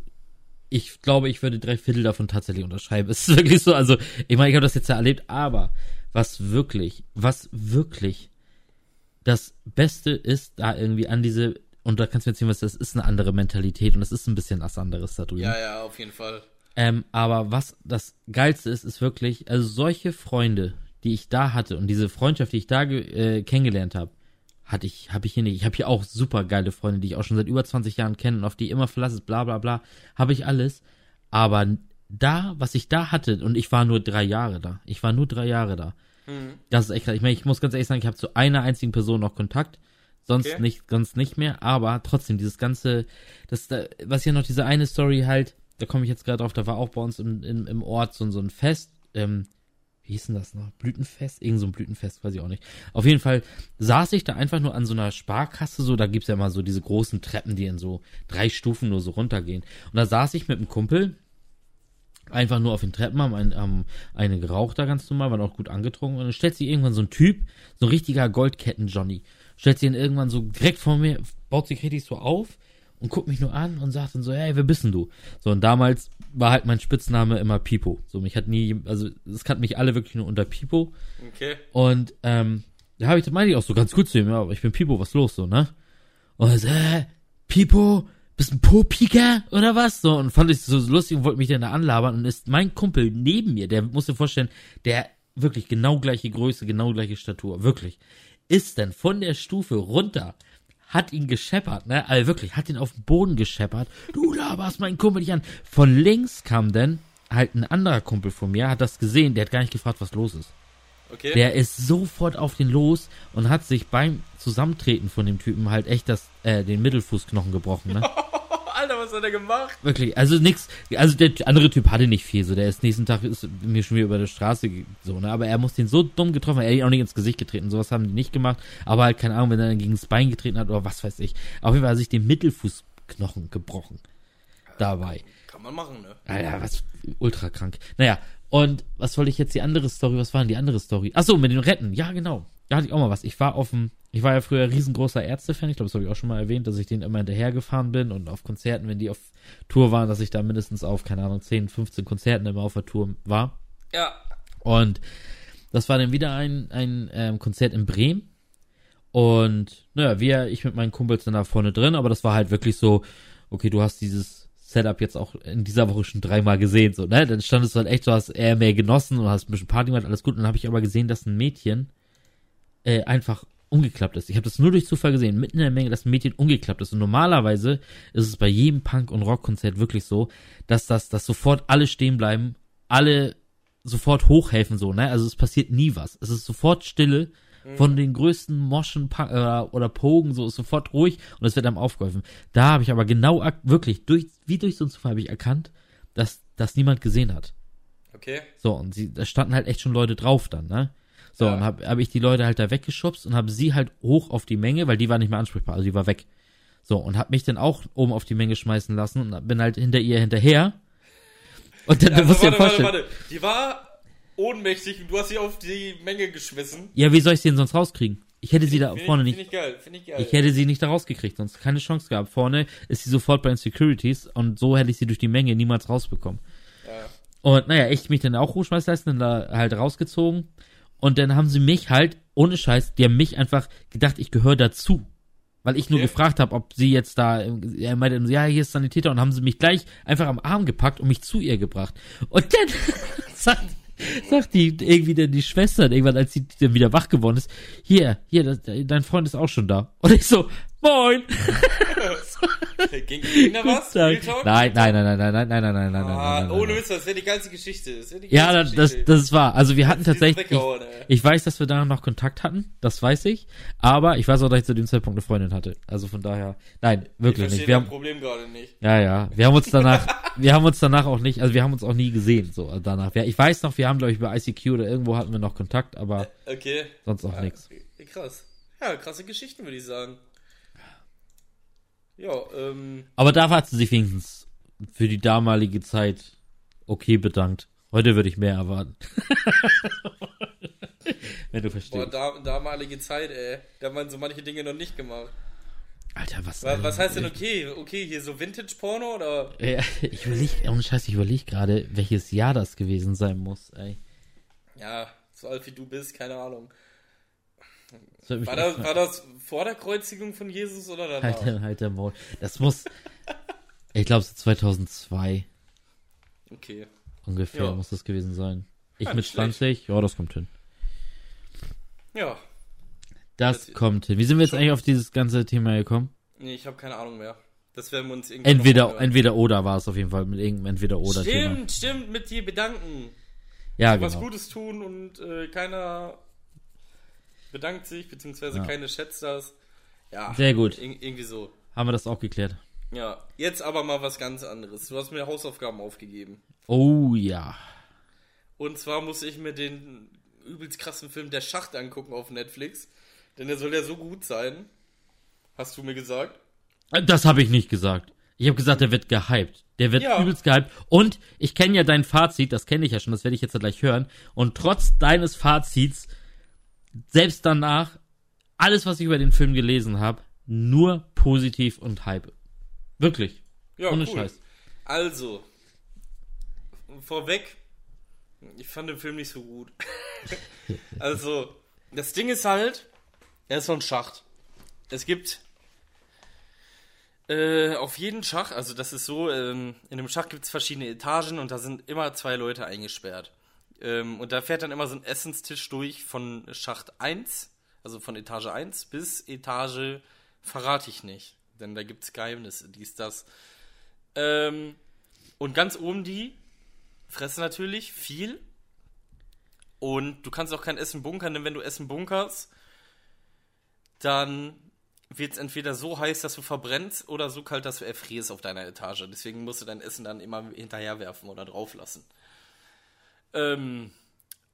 ich glaube, ich würde drei Viertel davon tatsächlich unterschreiben. Es ist wirklich so, also ich meine, ich habe das jetzt ja erlebt, aber was wirklich, was wirklich das Beste ist da irgendwie an diese, und da kannst du mir erzählen, was das ist, eine andere Mentalität und es ist ein bisschen was anderes da drüben. Ja, ja, auf jeden Fall. Ähm, aber was das Geilste ist, ist wirklich, also solche Freunde, die ich da hatte und diese Freundschaft, die ich da äh, kennengelernt habe, hatte ich, habe ich hier nicht. Ich habe hier auch super geile Freunde, die ich auch schon seit über 20 Jahren kenne und auf die immer verlasse, bla bla bla, habe ich alles. Aber da, was ich da hatte, und ich war nur drei Jahre da, ich war nur drei Jahre da. Das ist echt krass. Ich meine, ich muss ganz ehrlich sagen, ich habe zu einer einzigen Person noch Kontakt, sonst Okay. nicht, sonst nicht mehr. Aber trotzdem dieses ganze, das, da, was hier noch diese eine Story halt, da komme ich jetzt gerade drauf. Da war auch bei uns im, im, im Ort so, so ein Fest. Ähm, wie hieß denn das noch? Blütenfest? Irgend so ein Blütenfest, weiß ich auch nicht. Auf jeden Fall saß ich da einfach nur an so einer Sparkasse, so, da gibt's ja immer so diese großen Treppen, die in so drei Stufen nur so runtergehen. Und da saß ich mit einem Kumpel, einfach nur auf den Treppen, haben, ein, haben eine geraucht da ganz normal, waren auch gut angetrunken. Und dann stellt sich irgendwann so ein Typ, so ein richtiger Goldketten-Johnny, stellt sich ihn irgendwann so direkt vor mir, baut sich richtig so auf und guckt mich nur an und sagt dann so, hey, wer bist denn du? So, und damals war halt mein Spitzname immer Pipo. So, mich hat nie, also es kannten mich alle wirklich nur unter Pipo. Okay. Und ähm, da habe ich, meine ich auch so ganz gut zu ihm, ja, aber ich bin Pipo, was los so, ne? Und er so, äh, Pipo, bist ein Po-Pieker oder was? So, und fand ich so lustig und wollte mich dann da anlabern und ist mein Kumpel neben mir, der musst dir vorstellen, der wirklich genau gleiche Größe, genau gleiche Statur, wirklich, ist dann von der Stufe runter, hat ihn gescheppert, ne? Also wirklich, hat ihn auf den Boden gescheppert. Du laberst meinen Kumpel nicht an. Von links kam dann halt ein anderer Kumpel von mir, hat das gesehen, der hat gar nicht gefragt, was los ist. Okay. Der ist sofort auf den los und hat sich beim Zusammentreten von dem Typen halt echt das, äh, den Mittelfußknochen gebrochen, ne? Alter, was hat er gemacht? Wirklich, also nix, also der andere Typ hatte nicht viel, so der ist nächsten Tag ist mir schon wieder über der Straße so, ne, aber er muss den so dumm getroffen, haben, er hat ihn auch nicht ins Gesicht getreten, sowas haben die nicht gemacht, aber halt keine Ahnung, wenn er dann gegen das Bein getreten hat oder was weiß ich. Auf jeden Fall hat sich den Mittelfußknochen gebrochen. Dabei. Kann man machen, ne? Alter, was ultra krank. Naja, und was wollte ich jetzt die andere Story, was war denn die andere Story? Ach so, mit den Retten. Ja, genau. Da hatte ich auch mal was. Ich war auf dem ich war ja früher riesengroßer Ärzte-Fan, ich glaube, das habe ich auch schon mal erwähnt, dass ich denen immer hinterhergefahren bin und auf Konzerten, wenn die auf Tour waren, dass ich da mindestens auf, keine Ahnung, 10, 15 Konzerten immer auf der Tour war. Ja. Und das war dann wieder ein, ein ähm, Konzert in Bremen. Und naja, wir, ich mit meinen Kumpels dann da vorne drin, aber das war halt wirklich so, okay, du hast dieses Setup jetzt auch in dieser Woche schon dreimal gesehen, so, ne? Dann standest du halt echt, du hast eher mehr genossen und hast ein bisschen Party gemacht, alles gut. Und dann habe ich aber gesehen, dass ein Mädchen äh, einfach umgeklappt ist. Ich habe das nur durch Zufall gesehen, mitten in der Menge, dass ein Mädchen umgeklappt ist. Und normalerweise ist es bei jedem Punk- und Rockkonzert wirklich so, dass das, dass sofort alle stehen bleiben, alle sofort hochhelfen, so, ne? Also es passiert nie was. Es ist sofort Stille. Von den größten Moschen äh, oder Pogen, so ist sofort ruhig und es wird einem aufgeholfen. Da habe ich aber genau, wirklich, durch, wie durch so einen Zufall habe ich erkannt, dass das niemand gesehen hat. Okay. So, und sie, da standen halt echt schon Leute drauf dann, ne? So, Ja. und habe hab ich die Leute halt da weggeschubst und habe sie halt hoch auf die Menge, weil die war nicht mehr ansprechbar, also die war weg. So, und habe mich dann auch oben auf die Menge schmeißen lassen und bin halt hinter ihr hinterher. Und dann Also, musst du dir warte, warte, vorstellen, warte. Die war ohnmächtig und du hast sie auf die Menge geschmissen. ja, wie soll ich sie denn sonst rauskriegen? Ich hätte sie da Find vorne ich, nicht, Finde ich geil, finde ich geil. ich hätte sie nicht da rausgekriegt, sonst keine Chance gehabt. Vorne ist sie sofort bei den Securities und so hätte ich sie durch die Menge niemals rausbekommen. ja. Und naja, ich mich dann auch hochschmeißen lassen, dann da halt rausgezogen. Und dann haben sie mich halt, ohne Scheiß, die haben mich einfach gedacht, ich gehöre dazu. Weil ich nur Okay. gefragt habe, ob sie jetzt da, er meinte, ja, hier ist Sanitäter und haben sie mich gleich einfach am Arm gepackt und mich zu ihr gebracht. Und dann sagt, sagt die irgendwie dann die Schwester irgendwann, als sie dann wieder wach geworden ist, hier, hier, das, dein Freund ist auch schon da. Und ich so, moin. Ging, ging da was? Nein, nein, nein, nein, nein, nein, nein, nein, nein, nein, nein, Ah, nein, nein. ohne Witz, das wäre die geilste Geschichte. Das die Ja, geilste das, Geschichte. das ist wahr. Also wir hatten tatsächlich, ich, ich weiß, dass wir danach noch Kontakt hatten, das weiß ich, aber ich weiß auch, dass ich zu dem Zeitpunkt eine Freundin hatte. Also von daher, nein, ich wirklich verstehe nicht. Wir haben, Problem gerade nicht. ja, ja, wir haben uns danach, wir haben uns danach auch nicht, also wir haben uns auch nie gesehen, so also danach. Ja, ich weiß noch, wir haben glaube ich bei ICQ oder irgendwo hatten wir noch Kontakt, aber Okay. sonst auch Ja, nichts. Krass. Ja, krasse Geschichten, würde ich sagen. Ja, ähm, Aber da hat sie sich wenigstens für die damalige Zeit okay bedankt. Heute würde ich mehr erwarten. Wenn du boah, verstehst. da, damalige Zeit, ey. Da haben man so manche Dinge noch nicht gemacht. Alter, was? Was, was heißt denn okay? Okay, hier so Vintage-Porno oder? Ja, ich überlege, ohne Scheiß, ich überlege gerade, welches Jahr das gewesen sein muss, ey. Ja, so alt wie du bist, keine Ahnung. War das, war das vor der Kreuzigung von Jesus oder danach? Halt, der- halt der Maul. Das muss, ich glaube, so 2002 Okay. ungefähr Ja. muss das gewesen sein. Ich Ja, mit nicht schlecht. 20, ja, das kommt hin. Ja. Das Das- kommt hin. Wie sind wir jetzt eigentlich auf dieses ganze Thema gekommen? Nee, ich habe keine Ahnung mehr. Das werden wir uns irgendwie Entweder, entweder oder war es auf jeden Fall mit irgendeinem entweder oder Thema. Stimmt, stimmt, mit dir bedanken. Ja, Was genau. Gutes tun und äh, keiner bedankt sich, beziehungsweise Ja. keine schätzt das. Ja, Sehr gut. ir- irgendwie so. Haben wir das auch geklärt. Ja, jetzt aber mal was ganz anderes. Du hast mir Hausaufgaben aufgegeben. Oh ja. Und zwar muss ich mir den übelst krassen Film Der Schacht angucken auf Netflix. Denn der soll ja so gut sein. Hast du mir gesagt? Das habe ich nicht gesagt. Ich habe gesagt, der wird gehypt. Der wird Ja. übelst gehypt. Und ich kenne ja dein Fazit, das kenne ich ja schon, das werde ich jetzt ja gleich hören. Und trotz deines Fazits, selbst danach, alles, was ich über den Film gelesen habe, nur positiv und Hype. Wirklich. Ja, Ohne cool. Scheiß. Also, vorweg, ich fand den Film nicht so gut. also, das Ding ist halt, er ist so ein Schacht. Es gibt äh, auf jeden Schacht, also das ist so, ähm, in einem Schacht gibt es verschiedene Etagen und da sind immer zwei Leute eingesperrt. Ähm, und da fährt dann immer so ein Essenstisch durch von Schacht 1, also von Etage 1 bis Etage verrate ich nicht. Denn da gibt es Geheimnisse, dies, das. Ähm, und ganz oben die fressen natürlich viel. Und du kannst auch kein Essen bunkern, denn wenn du Essen bunkerst, dann wird es entweder so heiß, dass du verbrennst, oder so kalt, dass du erfrierst auf deiner Etage. Deswegen musst du dein Essen dann immer hinterher werfen oder drauf lassen. Ähm,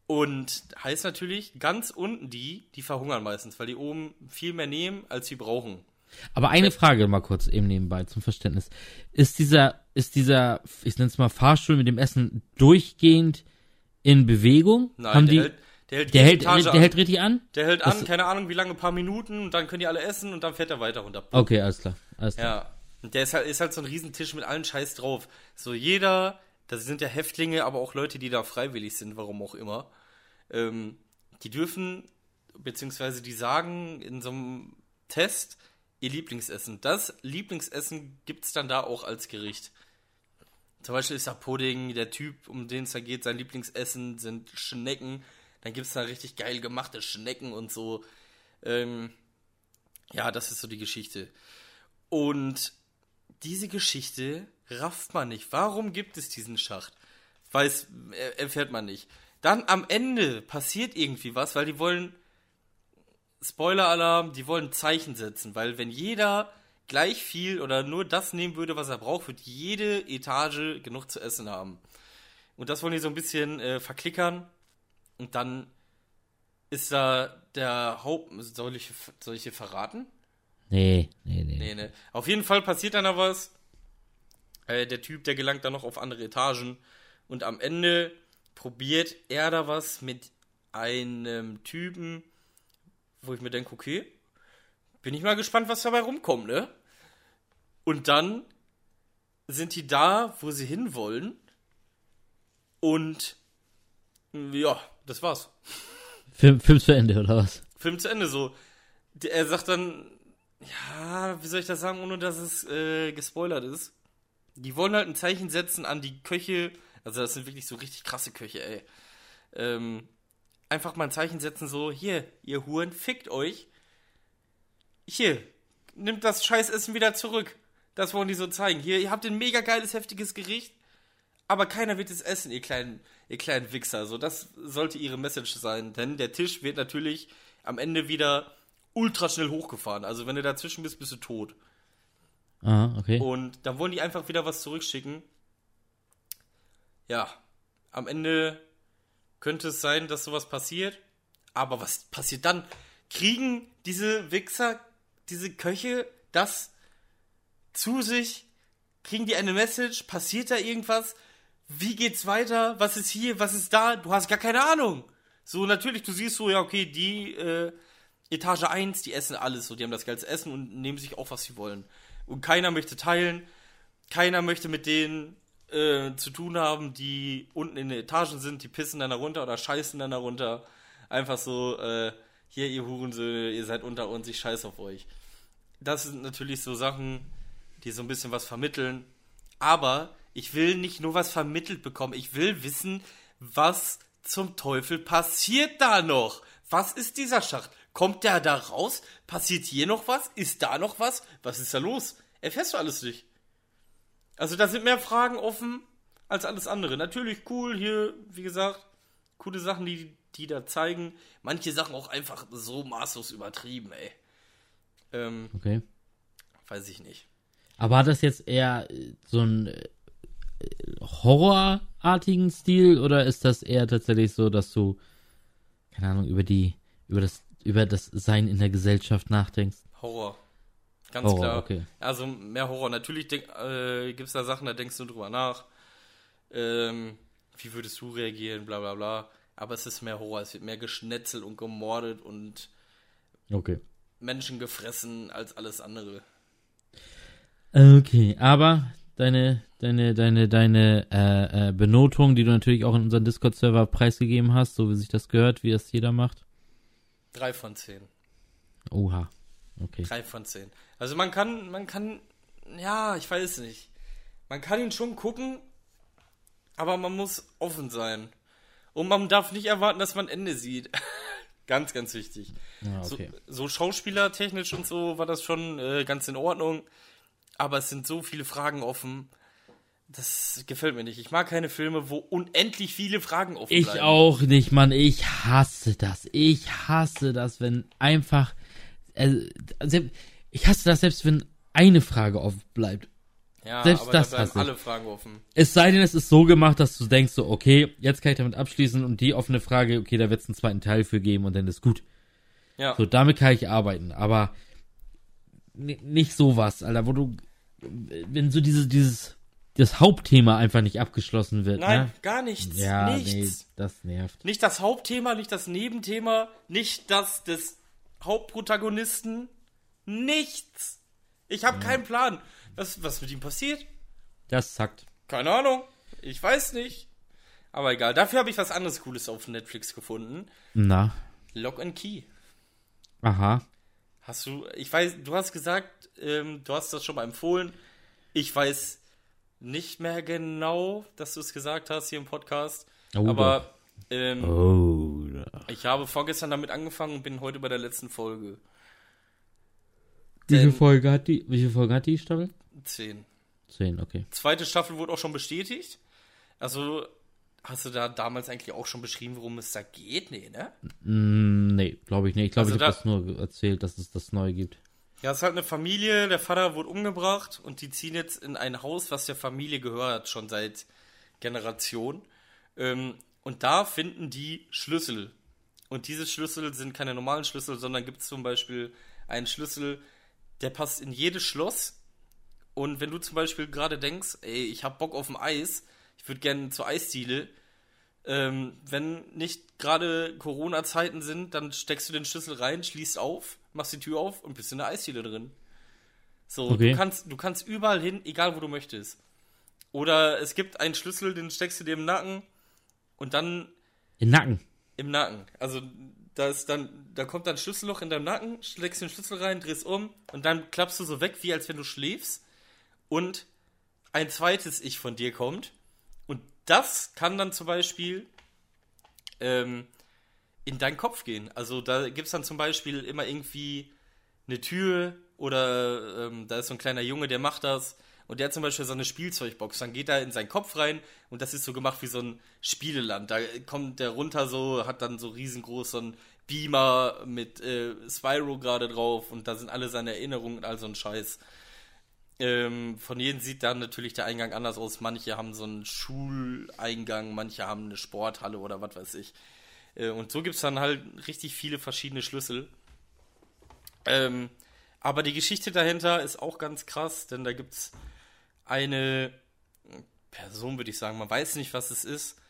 und heißt natürlich, ganz unten die, die verhungern meistens, weil die oben viel mehr nehmen, als sie brauchen. Aber eine Frage mal kurz eben nebenbei zum Verständnis. Ist dieser, ist dieser, ich nenne es mal Fahrstuhl mit dem Essen durchgehend in Bewegung? Nein, Haben der, die, hält, der hält der hält, der an. hält richtig an? Der hält Das- an, keine Ahnung wie lange, paar Minuten, und dann können die alle essen und dann fährt er weiter runter. Okay, alles klar. Alles klar. Ja. Und der ist halt, ist halt so ein Riesentisch mit allen Scheiß drauf. So jeder, das sind ja Häftlinge, aber auch Leute, die da freiwillig sind, warum auch immer. Ähm, die dürfen, beziehungsweise die sagen in so einem Test ihr Lieblingsessen. Das Lieblingsessen gibt's dann da auch als Gericht. Zum Beispiel ist da Pudding, der Typ, um den es da geht, sein Lieblingsessen sind Schnecken. Dann gibt's da richtig geil gemachte Schnecken und so. Ähm, ja, das ist so die Geschichte. Und diese Geschichte rafft man nicht. Warum gibt es diesen Schacht? Weiß, er- erfährt man nicht. Dann am Ende passiert irgendwie was, weil die wollen, Spoiler-Alarm, die wollen Zeichen setzen, weil wenn jeder gleich viel oder nur das nehmen würde, was er braucht, wird jede Etage genug zu essen haben. Und das wollen die so ein bisschen äh, verklickern. Und dann ist da der Haupt... Soll ich, soll ich hier verraten? Nee, nee, nee. Nee, nee. Auf jeden Fall passiert dann da was. Äh, der Typ, der gelangt dann noch auf andere Etagen. Und am Ende probiert er da was mit einem Typen, wo ich mir denke, okay, bin ich mal gespannt, was dabei rumkommt, ne? Und dann sind die da, wo sie hinwollen. Und ja, das war's. Film, Film zu Ende, oder was? Film zu Ende so. Er sagt dann, ja, wie soll ich das sagen, ohne dass es äh, gespoilert ist. Die wollen halt ein Zeichen setzen an die Köche, also das sind wirklich so richtig krasse Köche, ey. Ähm, einfach mal ein Zeichen setzen, so, hier, ihr Huren, fickt euch. Hier, nimmt das Scheißessen wieder zurück. Das wollen die so zeigen. Hier, ihr habt ein mega geiles, heftiges Gericht, aber keiner wird es essen, ihr kleinen, ihr kleinen Wichser. So, das sollte ihre Message sein, denn der Tisch wird natürlich am Ende wieder ultra schnell hochgefahren. Also wenn du dazwischen bist, bist du tot. Ah, okay. Und dann wollen die einfach wieder was zurückschicken. Ja, am Ende könnte es sein, dass sowas passiert. Aber was passiert dann? Kriegen diese Wichser, diese Köche das zu sich? Kriegen die eine Message? Passiert da irgendwas? Wie geht's weiter? Was ist hier? Was ist da? Du hast gar keine Ahnung. So, natürlich, du siehst so, ja, okay, die äh, Etage 1, die essen alles so, die haben das geilste Essen und nehmen sich auch, was sie wollen. Und keiner möchte teilen, keiner möchte mit denen äh, zu tun haben, die unten in den Etagen sind, die pissen dann da runter oder scheißen dann da runter. Einfach so, äh, hier, ihr Hurensöhne, ihr seid unter uns, ich scheiß auf euch. Das sind natürlich so Sachen, die so ein bisschen was vermitteln. Aber ich will nicht nur was vermittelt bekommen, ich will wissen, was zum Teufel passiert da noch? Was ist dieser Schacht? Kommt der da raus? Passiert hier noch was? Ist da noch was? Was ist da los? Erfährst du alles nicht. Also da sind mehr Fragen offen als alles andere. Natürlich cool hier, wie gesagt, coole Sachen, die die da zeigen. Manche Sachen auch einfach so maßlos übertrieben, ey. Ähm, Okay. weiß ich nicht. Aber hat das jetzt eher äh, so einen äh, horrorartigen Stil oder ist das eher tatsächlich so, dass du, keine Ahnung, über die, über das, über das Sein in der Gesellschaft nachdenkst? Horror. Ganz Horror, klar. okay. Also mehr Horror. Natürlich äh, gibt es da Sachen, da denkst du drüber nach. Ähm, wie würdest du reagieren, bla bla bla. Aber es ist mehr Horror. Es wird mehr geschnetzelt und gemordet und Okay. Menschen gefressen als alles andere. Okay, aber deine, deine, deine, deine äh, äh, Benotung, die du natürlich auch in unseren Discord-Server preisgegeben hast, so wie sich das gehört, wie es jeder macht. Drei von zehn. Oha. Okay. Drei von zehn. Also man kann, man kann, ja, ich weiß nicht. Man kann ihn schon gucken, aber man muss offen sein. Und man darf nicht erwarten, dass man Ende sieht. ganz, ganz wichtig. Ja, okay. So, so schauspielertechnisch und so war das schon äh, ganz in Ordnung. Aber es sind so viele Fragen offen. Das gefällt mir nicht. Ich mag keine Filme, wo unendlich viele Fragen offen Ich bleiben. auch nicht, Mann. Ich hasse das. Ich hasse das, wenn einfach. Selbst- ich hasse das selbst, wenn eine Frage offen bleibt. Ja, selbst aber das da bleiben ich. alle Fragen offen. Es sei denn, es ist so gemacht, dass du denkst so, okay, jetzt kann ich damit abschließen und die offene Frage, okay, da wird es einen zweiten Teil für geben und dann ist gut. Ja. So, damit kann ich arbeiten, aber ni- nicht sowas, Alter, wo du, wenn so dieses, dieses, das Hauptthema einfach nicht abgeschlossen wird, Nein, ne? gar nichts. Ja, nichts. nee, das nervt. Nicht das Hauptthema, nicht das Nebenthema, nicht das des Hauptprotagonisten. Nichts. Ich habe keinen Plan. Was, was mit ihm passiert? Das zackt. Keine Ahnung. Ich weiß nicht. Aber egal. Dafür habe ich was anderes Cooles auf Netflix gefunden. Na, Lock and Key. aha. Hast du, ich weiß, du hast gesagt, ähm, du hast das schon mal empfohlen. Ich weiß nicht mehr genau, dass du es gesagt hast hier im Podcast. Oh, aber ähm, Oh, ich habe vorgestern damit angefangen und bin heute bei der letzten Folge. wie viele Denn- Folge hat die, wie viele Folge hat die Staffel? Zehn. Zehn, okay. Zweite Staffel wurde auch schon bestätigt. Also, hast du da damals eigentlich auch schon beschrieben, worum es da geht? Nee, ne? Mm, nee, glaube ich nicht. Ich glaube, Also ich habe da- das nur erzählt, dass es das neu gibt. Ja, es ist halt eine Familie, der Vater wurde umgebracht und die ziehen jetzt in ein Haus, was der Familie gehört, schon seit Generationen. Ähm, und da finden die Schlüssel. Und diese Schlüssel sind keine normalen Schlüssel, sondern gibt es zum Beispiel einen Schlüssel, der passt in jedes Schloss. Und wenn du zum Beispiel gerade denkst, ey, ich hab Bock auf ein Eis, ich würde gerne zur Eisdiele, ähm, wenn nicht gerade Corona-Zeiten sind, dann steckst du den Schlüssel rein, schließt auf, machst die Tür auf und bist in der Eisdiele drin. So, Okay. du, kannst, du kannst überall hin, egal wo du möchtest. Oder es gibt einen Schlüssel, den steckst du dir im Nacken und dann Im Nacken. im Nacken. Also da ist dann, da kommt dann ein Schlüsselloch in deinem Nacken, steckst den Schlüssel rein, drehst um und dann klappst du so weg, wie als wenn du schläfst. Und ein zweites Ich von dir kommt. Und das kann dann zum Beispiel ähm, in deinen Kopf gehen. Also da gibt es dann zum Beispiel immer irgendwie eine Tür oder ähm, da ist so ein kleiner Junge, der macht das. Und der hat zum Beispiel so eine Spielzeugbox. Dann geht er in seinen Kopf rein und das ist so gemacht wie so ein Spieleland. Da kommt der runter so, hat dann so riesengroß so ein Beamer mit äh, Spyro gerade drauf und da sind alle seine Erinnerungen und all so ein Scheiß. Ähm, von jedem sieht dann natürlich der Eingang anders aus. Manche haben so einen Schuleingang, manche haben eine Sporthalle oder was weiß ich. Äh, und so gibt es dann halt richtig viele verschiedene Schlüssel. Ähm, aber die Geschichte dahinter ist auch ganz krass, denn da gibt es eine Person, würde ich sagen, man weiß nicht, was es ist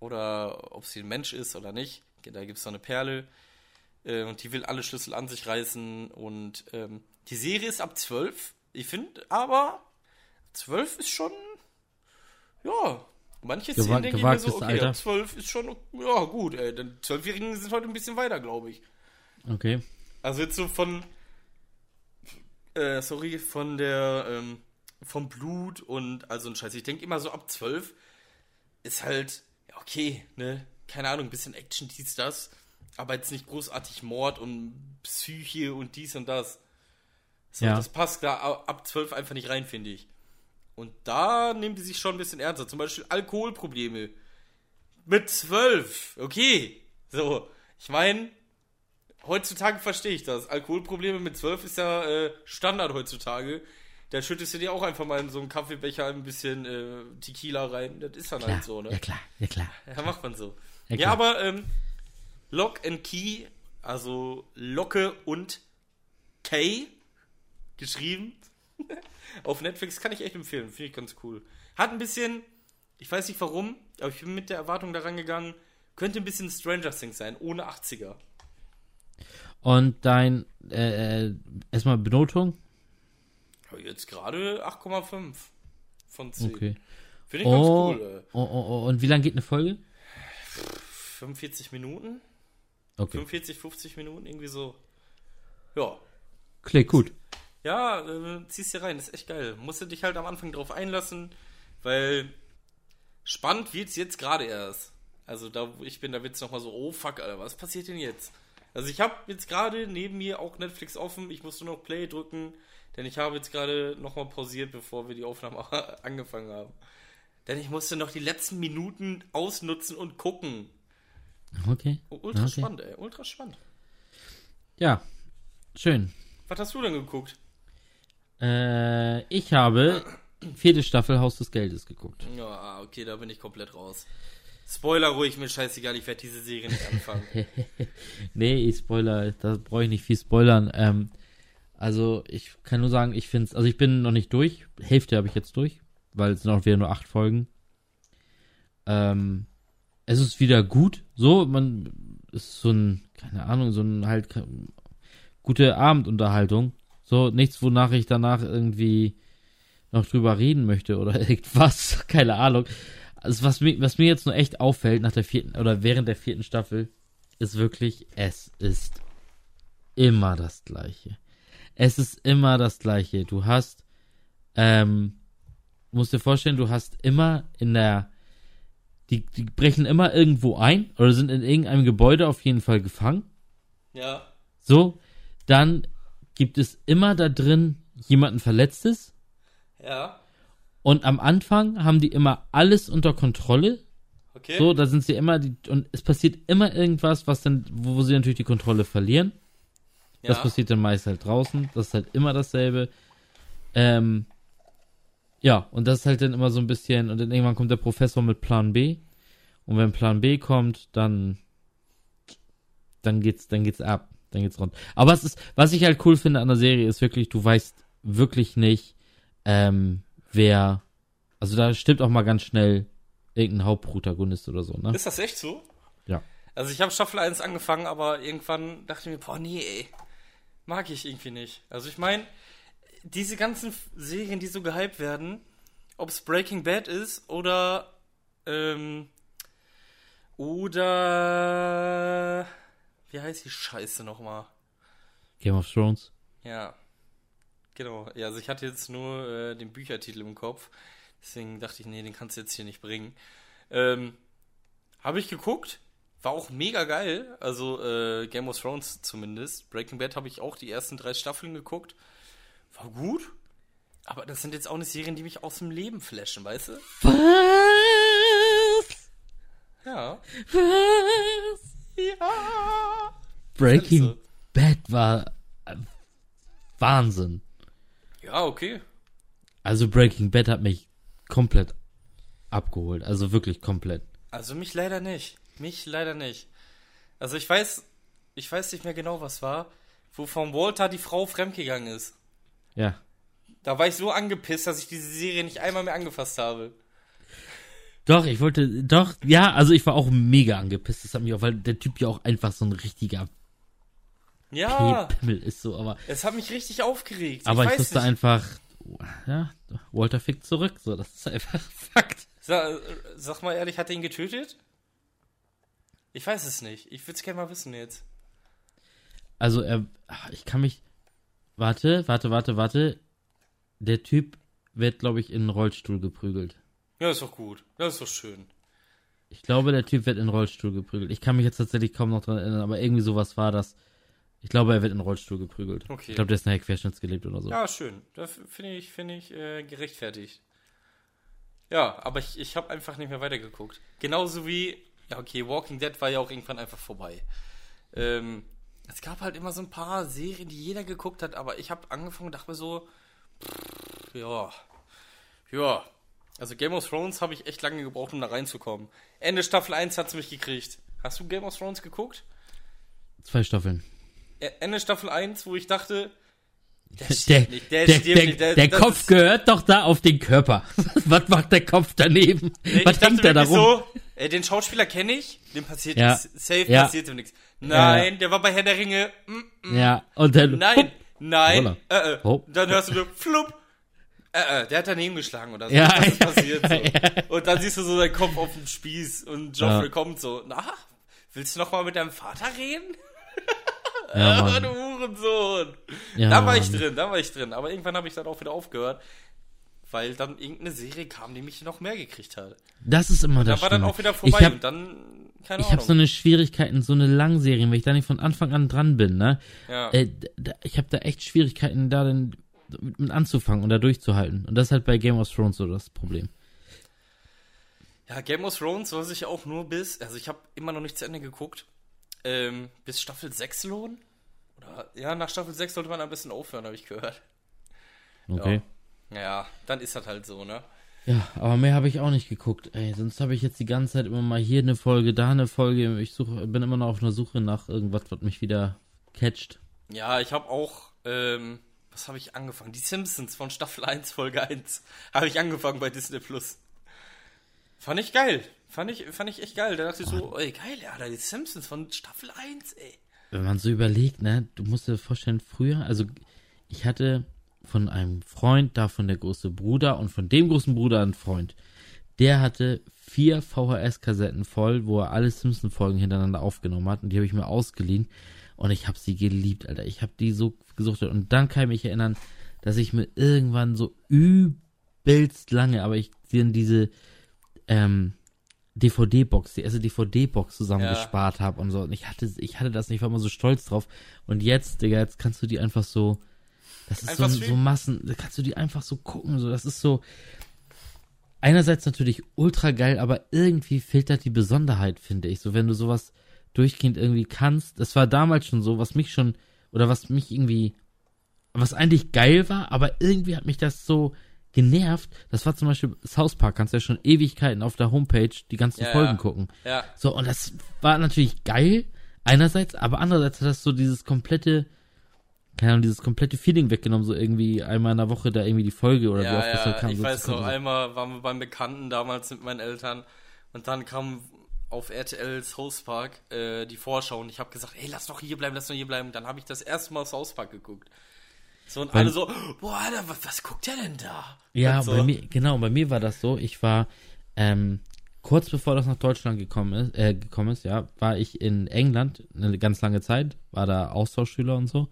oder ob sie ein Mensch ist oder nicht. Da gibt es so eine Perle äh, und die will alle Schlüssel an sich reißen und ähm, die Serie ist ab 12. Ich finde aber 12 ist schon, ja, manche Gewa- Szenen denke ich mir so, okay, Alter. ab 12 ist schon, ja gut, ey, denn 12-Jährigen sind heute ein bisschen weiter, glaube ich. Okay. Also jetzt so von, äh, sorry, von der, ähm, vom Blut und also ein Scheiß. Ich denke immer so ab 12 ist halt, ja, okay, ne, keine Ahnung, ein bisschen Action, dies, das, aber jetzt nicht großartig Mord und Psyche und dies und das. So, Ja. das passt da ab 12 einfach nicht rein, finde ich. Und da nehmen die sich schon ein bisschen ernster. Zum Beispiel Alkoholprobleme. Mit 12, okay. So, ich meine, heutzutage verstehe ich das. Alkoholprobleme mit 12 ist ja äh, Standard heutzutage. Da schüttest du dir auch einfach mal in so einen Kaffeebecher ein bisschen äh, Tequila rein. Das ist dann Klar. halt so, ne? Ja klar, ja klar. Ja, macht man so. Ja, Ja, aber ähm, Lock and Key, also Locke und K geschrieben. Auf Netflix kann ich echt empfehlen. Finde ich ganz cool. Hat ein bisschen, ich weiß nicht warum, aber ich bin mit der Erwartung daran gegangen, könnte ein bisschen Stranger Things sein, ohne 80er. Und dein, äh, äh, erstmal Benotung? Jetzt gerade 8,5 von 10. Okay. Finde ich ganz Oh, cool. Äh. oh, oh, oh, und wie lang geht eine Folge? 45 Minuten? Okay. 45, 50 Minuten, irgendwie so. Ja. Klingt gut. Ja, äh, ziehst dir rein, ist echt geil. Musst du dich halt am Anfang drauf einlassen, weil spannend wird's jetzt gerade erst. Also da, wo ich bin, da wird's nochmal so, oh fuck, Alter, was passiert denn jetzt? Also ich habe jetzt gerade neben mir auch Netflix offen, ich musste nur noch Play drücken, denn ich habe jetzt gerade nochmal pausiert, bevor wir die Aufnahme angefangen haben. Denn ich musste noch die letzten Minuten ausnutzen und gucken. Okay. Ultra okay. spannend, ey, ultra spannend. Ja, schön. Was hast du denn geguckt? Äh, ich habe vierte Staffel Haus des Geldes geguckt. Ja, okay, da bin ich komplett raus. Spoiler ruhig, mir scheißegal, ich werde diese Serie nicht anfangen. Nee, ich Spoiler, da brauche ich nicht viel spoilern. Ähm, also ich kann nur sagen, ich finde es, also ich bin noch nicht durch. Hälfte habe ich jetzt durch, weil es sind auch wieder nur acht Folgen. Ähm, es ist wieder gut. So, man ist so ein, keine Ahnung, so ein halt gute Abendunterhaltung. So, nichts, wonach ich danach irgendwie noch drüber reden möchte oder irgendwas. Keine Ahnung. Also was mir, was mir jetzt nur echt auffällt nach der vierten oder während der vierten Staffel, ist wirklich, es ist immer das Gleiche. Es ist immer das Gleiche. Du hast, ähm, musst dir vorstellen, du hast immer in der, die, die brechen immer irgendwo ein oder sind in irgendeinem Gebäude auf jeden Fall gefangen. ja, So, dann gibt es immer da drin jemanden Verletztes ja, und am Anfang haben die immer alles unter Kontrolle. okay. So, da sind sie immer die, und es passiert immer irgendwas, was dann, wo sie natürlich die Kontrolle verlieren. ja. Das passiert dann meist halt draußen. Das ist halt immer dasselbe. Ähm, ja, und das ist halt dann immer so ein bisschen, und dann irgendwann kommt der Professor mit Plan B. Und wenn Plan B kommt, dann, dann geht's, dann geht's ab. Dann geht's rund. Aber es ist, was ich halt cool finde an der Serie, ist wirklich, du weißt wirklich nicht, ähm, wer, also da stimmt auch mal ganz schnell irgendein Hauptprotagonist oder so, ne? Ist das echt so? Ja. Also ich habe Staffel 1 angefangen, aber irgendwann dachte ich mir, boah, nee, ey, mag ich irgendwie nicht. Also ich meine, diese ganzen Serien, die so gehypt werden, ob es Breaking Bad ist oder, ähm, oder, wie heißt die Scheiße nochmal? Game of Thrones. Ja, genau. Ja, also ich hatte jetzt nur äh, den Büchertitel im Kopf. Deswegen dachte ich, nee, den kannst du jetzt hier nicht bringen. Ähm, Habe ich geguckt. War auch mega geil. Also äh, Game of Thrones zumindest. Breaking Bad habe ich auch die ersten drei Staffeln geguckt. War gut. Aber das sind jetzt auch nicht Serien, die mich aus dem Leben flashen, weißt du? Was? Ja. Was? Ja. Breaking so. Bad war äh, Wahnsinn. Ja, okay. Also Breaking Bad hat mich komplett abgeholt. Also wirklich komplett. Also mich leider nicht. Mich leider nicht. Also ich weiß, ich weiß nicht mehr genau, was war, wo von Walter die Frau fremdgegangen ist. Ja. Da war ich so angepisst, dass ich diese Serie nicht einmal mehr angefasst habe. Doch, ich wollte, doch, ja, also ich war auch mega angepisst. Das hat mich auch, weil der Typ ja auch einfach so ein richtiger Ja, Pimmel ist so, aber, es hat mich richtig aufgeregt. aber ich, weiß wusste nicht. einfach, ja, Walter fickt zurück, so, das ist einfach Fakt. Sag, sag mal ehrlich, hat er ihn getötet? Ich weiß es nicht. Ich würde es gerne mal wissen jetzt. Also er, ach, ich kann mich, warte, warte, warte, warte. Der Typ wird, glaube ich, in einen Rollstuhl geprügelt. Ja, ist doch gut. Das ist doch schön. Ich glaube, der Typ wird in den Rollstuhl geprügelt. Ich kann mich jetzt tatsächlich kaum noch dran erinnern, aber irgendwie sowas war das. Ich glaube, er wird in den Rollstuhl geprügelt. Okay. Ich glaube, der ist nachher querschnittsgelebt oder so. Ja, schön. Das finde ich, finde ich äh, gerechtfertigt. Ja, aber ich, ich habe einfach nicht mehr weitergeguckt. Genauso wie, ja, okay, Walking Dead war ja auch irgendwann einfach vorbei. Ähm, es gab halt immer so ein paar Serien, die jeder geguckt hat, aber ich habe angefangen und dachte mir so, pff, ja, ja. Also Game of Thrones habe ich echt lange gebraucht, um da reinzukommen. Ende Staffel 1 hat's mich gekriegt. Hast du Game of Thrones geguckt? Zwei Staffeln. Ende Staffel 1, wo ich dachte, der Der, nicht, der, der, nicht. Der, der Kopf gehört doch da auf den Körper. Was macht der Kopf daneben? Nee, Was ich dachte hängt der da wirklich rum? so, äh, den Schauspieler kenne ich, dem passiert Ja. nichts. Safe Ja. passiert ihm nichts. Nein, der war bei Herr der Ringe. Mm, Ja, und dann. nein, Hup. nein. Äh, äh. Dann hörst du nur flupp. Äh, äh, der hat daneben geschlagen oder so. Ja, das ist ja, passiert ja, so. Und dann siehst du so seinen Kopf auf dem Spieß und Joffrey Ja. kommt so, na, willst du noch mal mit deinem Vater reden? Ja, Mann. du Hurensohn. Ja, da war ich Mann. drin, da war ich drin. Aber irgendwann habe ich dann auch wieder aufgehört, weil dann irgendeine Serie kam, die mich noch mehr gekriegt hat. Das ist immer Da das war dann auch wieder vorbei Ich hab, und dann, keine ich habe Ahnung. so eine Schwierigkeit in so eine Langserie, wenn ich da nicht von Anfang an dran bin, ne? ja. Äh, da, ich habe da echt Schwierigkeiten, da dann mit, anzufangen und da durchzuhalten. Und das ist halt bei Game of Thrones so das Problem. ja, Game of Thrones, was ich auch nur bis, also ich habe immer noch nicht zu Ende geguckt, ähm, bis Staffel 6 lohnen. Oder, ja, nach Staffel 6 sollte man ein bisschen aufhören, habe ich gehört. Okay. Ja, dann ist das halt so, ne? Ja, aber mehr habe ich auch nicht geguckt. Ey, sonst habe ich jetzt die ganze Zeit immer mal hier eine Folge, da eine Folge. Ich suche, bin immer noch auf einer Suche nach irgendwas, was mich wieder catcht. Ja, ich habe auch, ähm, was habe ich angefangen? Die Simpsons von Staffel 1, Folge 1. Habe ich angefangen bei Disney Plus. Fand ich geil. Fand ich, fand ich echt geil. Da dachte ich so, ey, geil, ja, da die Simpsons von Staffel 1, ey. Wenn man so überlegt, ne, du musst dir vorstellen, früher, also ich hatte von einem Freund, davon der große Bruder und von dem großen Bruder einen Freund. Der hatte vier VHS-Kassetten voll, wo er alle Simpson-Folgen hintereinander aufgenommen hat und die habe ich mir ausgeliehen und ich habe sie geliebt, Alter. Ich habe die so gesuchtet und dann kann ich mich erinnern, dass ich mir irgendwann so übelst lange, aber ich dann diese ähm, DVD-Box, die erste DVD-Box zusammengespart habe und so. Und ich hatte, ich hatte das nicht, ich war immer so stolz drauf. Und jetzt, Digga, jetzt kannst du die einfach so, das ist Einfach so, so? Massen, da kannst du die einfach so gucken, so, das ist so, einerseits natürlich ultra geil, aber irgendwie fehlt da die Besonderheit, finde ich. So, wenn du sowas durchgehend irgendwie kannst, das war damals schon so, was mich schon, oder was mich irgendwie, was eigentlich geil war, aber irgendwie hat mich das so genervt. Das war zum Beispiel South Park, kannst ja schon Ewigkeiten auf der Homepage die ganzen Ja, Folgen ja. gucken. Ja, So, und das war natürlich geil, einerseits, aber andererseits hat das so dieses komplette, keine Ahnung, dieses komplette Feeling weggenommen, so irgendwie einmal in der Woche da irgendwie die Folge oder wie ja, oft das halt ja. kam. Ich so weiß noch, gucken. einmal waren wir beim Bekannten damals mit meinen Eltern und dann kam auf RTL South Park äh, die Vorschau und ich habe gesagt, ey, lass doch hier bleiben, lass doch hier bleiben. Dann habe ich das erste Mal South Park geguckt. So und Weil- alle so, boah, Alter, was, was guckt der denn da? Ja, so. bei mir, genau, bei mir war das so, ich war, ähm, kurz bevor das nach Deutschland gekommen ist, äh, gekommen ist, ja, war ich in England eine ganz lange Zeit, war da Austauschschüler und so.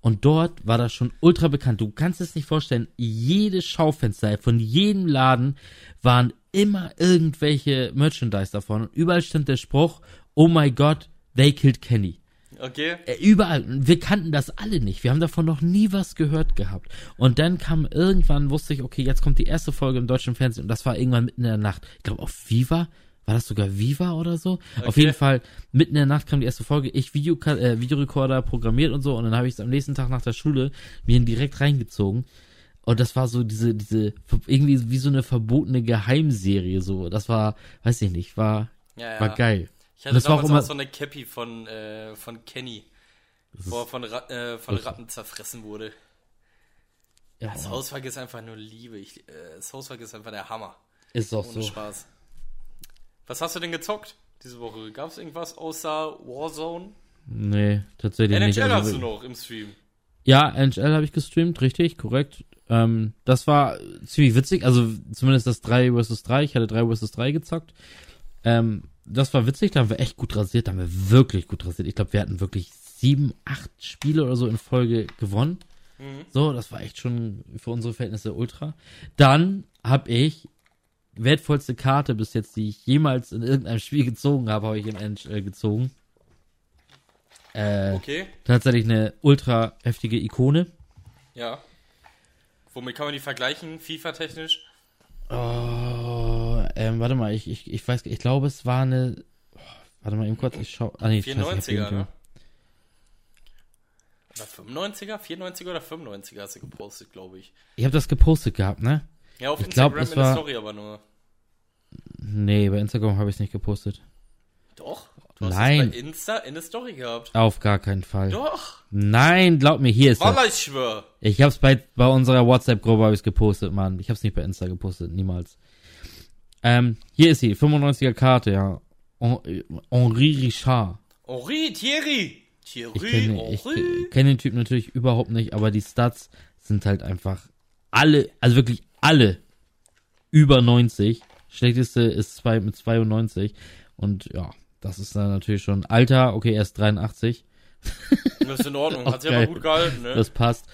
Und dort war das schon ultra bekannt. Du kannst es nicht vorstellen, jedes Schaufenster von jedem Laden waren immer irgendwelche Merchandise davon. Und überall stand der Spruch, oh my god, they killed Kenny. Okay. Äh, Überall. Wir kannten das alle nicht. Wir haben davon noch nie was gehört gehabt. Und dann kam irgendwann, wusste ich, okay, jetzt kommt die erste Folge im deutschen Fernsehen. Und das war irgendwann mitten in der Nacht. Ich glaube, auf Viva. War das sogar Viva oder so? Auf Okay. jeden Fall, mitten in der Nacht kam die erste Folge. Ich Video, äh, Videorekorder programmiert und so. Und dann habe ich es am nächsten Tag nach der Schule mir ihn direkt reingezogen. Und das war so diese, diese, irgendwie wie so eine verbotene Geheimserie, so. Das war, weiß ich nicht, war, Ja, ja. war geil. Ich hatte das war auch damals immer- auch so eine Cappy von, äh, von Kenny, wo er von, Ra äh, von Ratten zerfressen wurde. Ja, South Park ist einfach nur Liebe. Ich, äh, South Park ist einfach der Hammer. ist auch Ohne so. Spaß. Was hast du denn gezockt diese Woche? Gab es irgendwas außer Warzone? Nee, tatsächlich NHL nicht. Also hast du noch im Stream. Ja, NHL habe ich gestreamt, richtig, korrekt. Ähm, das war ziemlich witzig, also zumindest das 3 vs 3, ich hatte 3 vs 3 gezockt. Ähm, das war witzig, da haben wir echt gut rasiert, da haben wir wirklich gut rasiert. Ich glaube, wir hatten wirklich sieben, acht Spiele oder so in Folge gewonnen. So, das war echt schon für unsere Verhältnisse ultra. Dann habe ich wertvollste Karte bis jetzt, die ich jemals in irgendeinem Spiel gezogen habe, habe ich in NHL gezogen. Äh, Okay, tatsächlich eine ultra heftige Ikone. ja. Womit kann man die vergleichen, FIFA-technisch? Oh, ähm, warte mal, ich, ich, ich weiß, ich glaube, es war eine. Oh, warte mal eben kurz, ich schau. Ah, nee, scheiße, ich hab 94er, irgendwie- ne? Oder 95er? 94er oder 95er hast du gepostet, glaube ich. Ich habe das gepostet gehabt, ne? Ja, auf Ich glaub, Instagram es in der war- Story aber nur. Nee, bei Instagram habe ich es nicht gepostet. Doch. Du hast Nein. es bei Insta in der Story gehabt. Auf gar keinen Fall. Doch. Nein, glaub mir, hier ist Wallah, es. ich schwör. Ich hab's bei, bei unserer WhatsApp-Gruppe habe ich gepostet, Mann. Ich hab's nicht bei Insta gepostet, niemals. Ähm, hier ist sie, 95er Karte, ja. Hen- Henri Richard. Henri, Thierry. Ich Thierry, kenne ich Henri. kenn den Typ natürlich überhaupt nicht, aber die Stats sind halt einfach alle, also wirklich alle über 90. Schlechteste ist zwei, mit 92. Und ja, das ist dann natürlich schon Alter. Okay, er ist 83. Das ist in Ordnung. Hat sich aber gut gehalten, ne? Das passt.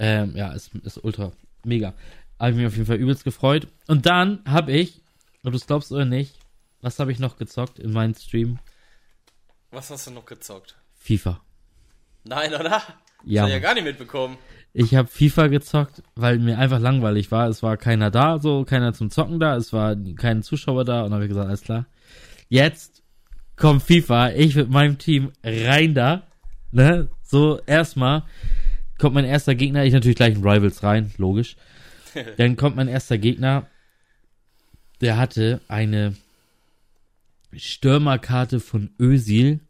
Ähm, ja, ist, ist ultra mega. Habe ich mich auf jeden Fall übelst gefreut. Und dann habe ich, ob du es glaubst oder nicht, was habe ich noch gezockt in meinem Stream? Was hast du noch gezockt? FIFA. Nein, oder? Ja. Das hab ich ja gar nicht mitbekommen. Ich habe FIFA gezockt, weil mir einfach langweilig war. Es war keiner da, so keiner zum Zocken da, es war kein Zuschauer da und habe ich gesagt, alles klar. Jetzt kommt FIFA, ich mit meinem Team rein da, ne? So erstmal kommt mein erster Gegner, ich natürlich gleich in Rivals rein, logisch. Dann kommt mein erster Gegner, der hatte eine Stürmerkarte von Ösil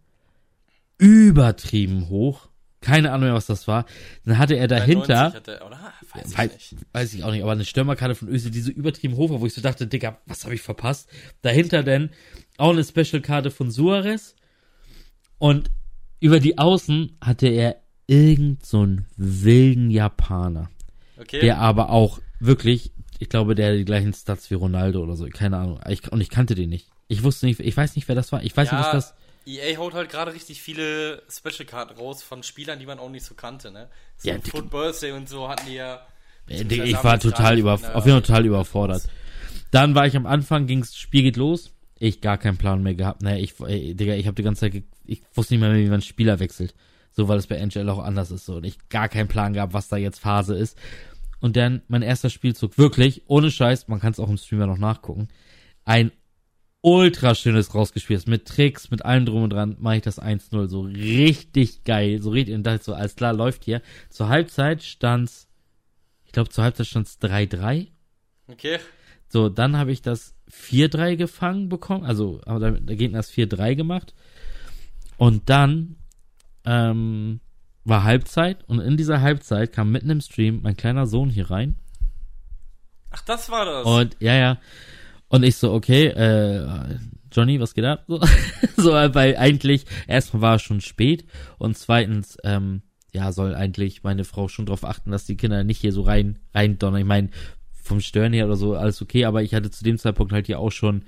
übertrieben hoch. Keine Ahnung mehr, was das war. Dann hatte er dahinter, 93 Hat er, oder? Weiß ich weiß, weiß ich auch nicht, aber eine Stürmerkarte von Ösil, die so übertrieben war, wo ich so dachte, Digga, was habe ich verpasst? Dahinter dann auch eine Special-Karte von Suarez und über die Außen hatte er irgend so einen wilden Japaner, Okay. der aber auch wirklich, ich glaube, der hat die gleichen Stats wie Ronaldo oder so, keine Ahnung. Ich, und ich kannte den nicht. Ich wusste nicht, ich weiß nicht, wer das war. Ich weiß nicht, was das. EA haut halt gerade richtig viele Special-Karten raus von Spielern, die man auch nicht so kannte, ne? So Ja, ja, Foot Birthday und so hatten die ja. Äh, beziehungsweise Ich war total über, der- auf jeden Fall total überfordert. Dann war ich am Anfang, ging's, Spiel geht los. Ich gar keinen Plan mehr gehabt. Naja, ich, ey, Digga, ich habe die ganze Zeit, ich wusste nicht mehr, wie man Spieler wechselt. So, weil es bei NHL auch anders ist. So, und ich gar keinen Plan gehabt, was da jetzt Phase ist. Und dann mein erster Spielzug, wirklich, ohne Scheiß, man kann es auch im Streamer noch nachgucken, ein ultra schönes rausgespielt. Mit Tricks, mit allem drum und dran, mache ich das 1-0. So richtig geil. So richtig, und dachte so, alles klar, läuft hier. Zur Halbzeit stand's, ich glaube, zur Halbzeit stand's 3-3. Okay. So, dann habe ich das 4-3 gefangen bekommen. Also, aber der, Gegner ist 4-3 gemacht. Und dann ähm, war Halbzeit. Und in dieser Halbzeit kam mitten im Stream mein kleiner Sohn hier rein. Ach, das war das. Und ja, ja. Und ich so, okay, äh, Johnny, was geht ab? So, so weil eigentlich, erstmal war es schon spät und zweitens, ähm, ja, soll eigentlich meine Frau schon darauf achten, dass die Kinder nicht hier so rein, rein donnern. Ich meine, vom Stören her oder so, alles okay, aber ich hatte zu dem Zeitpunkt halt hier auch schon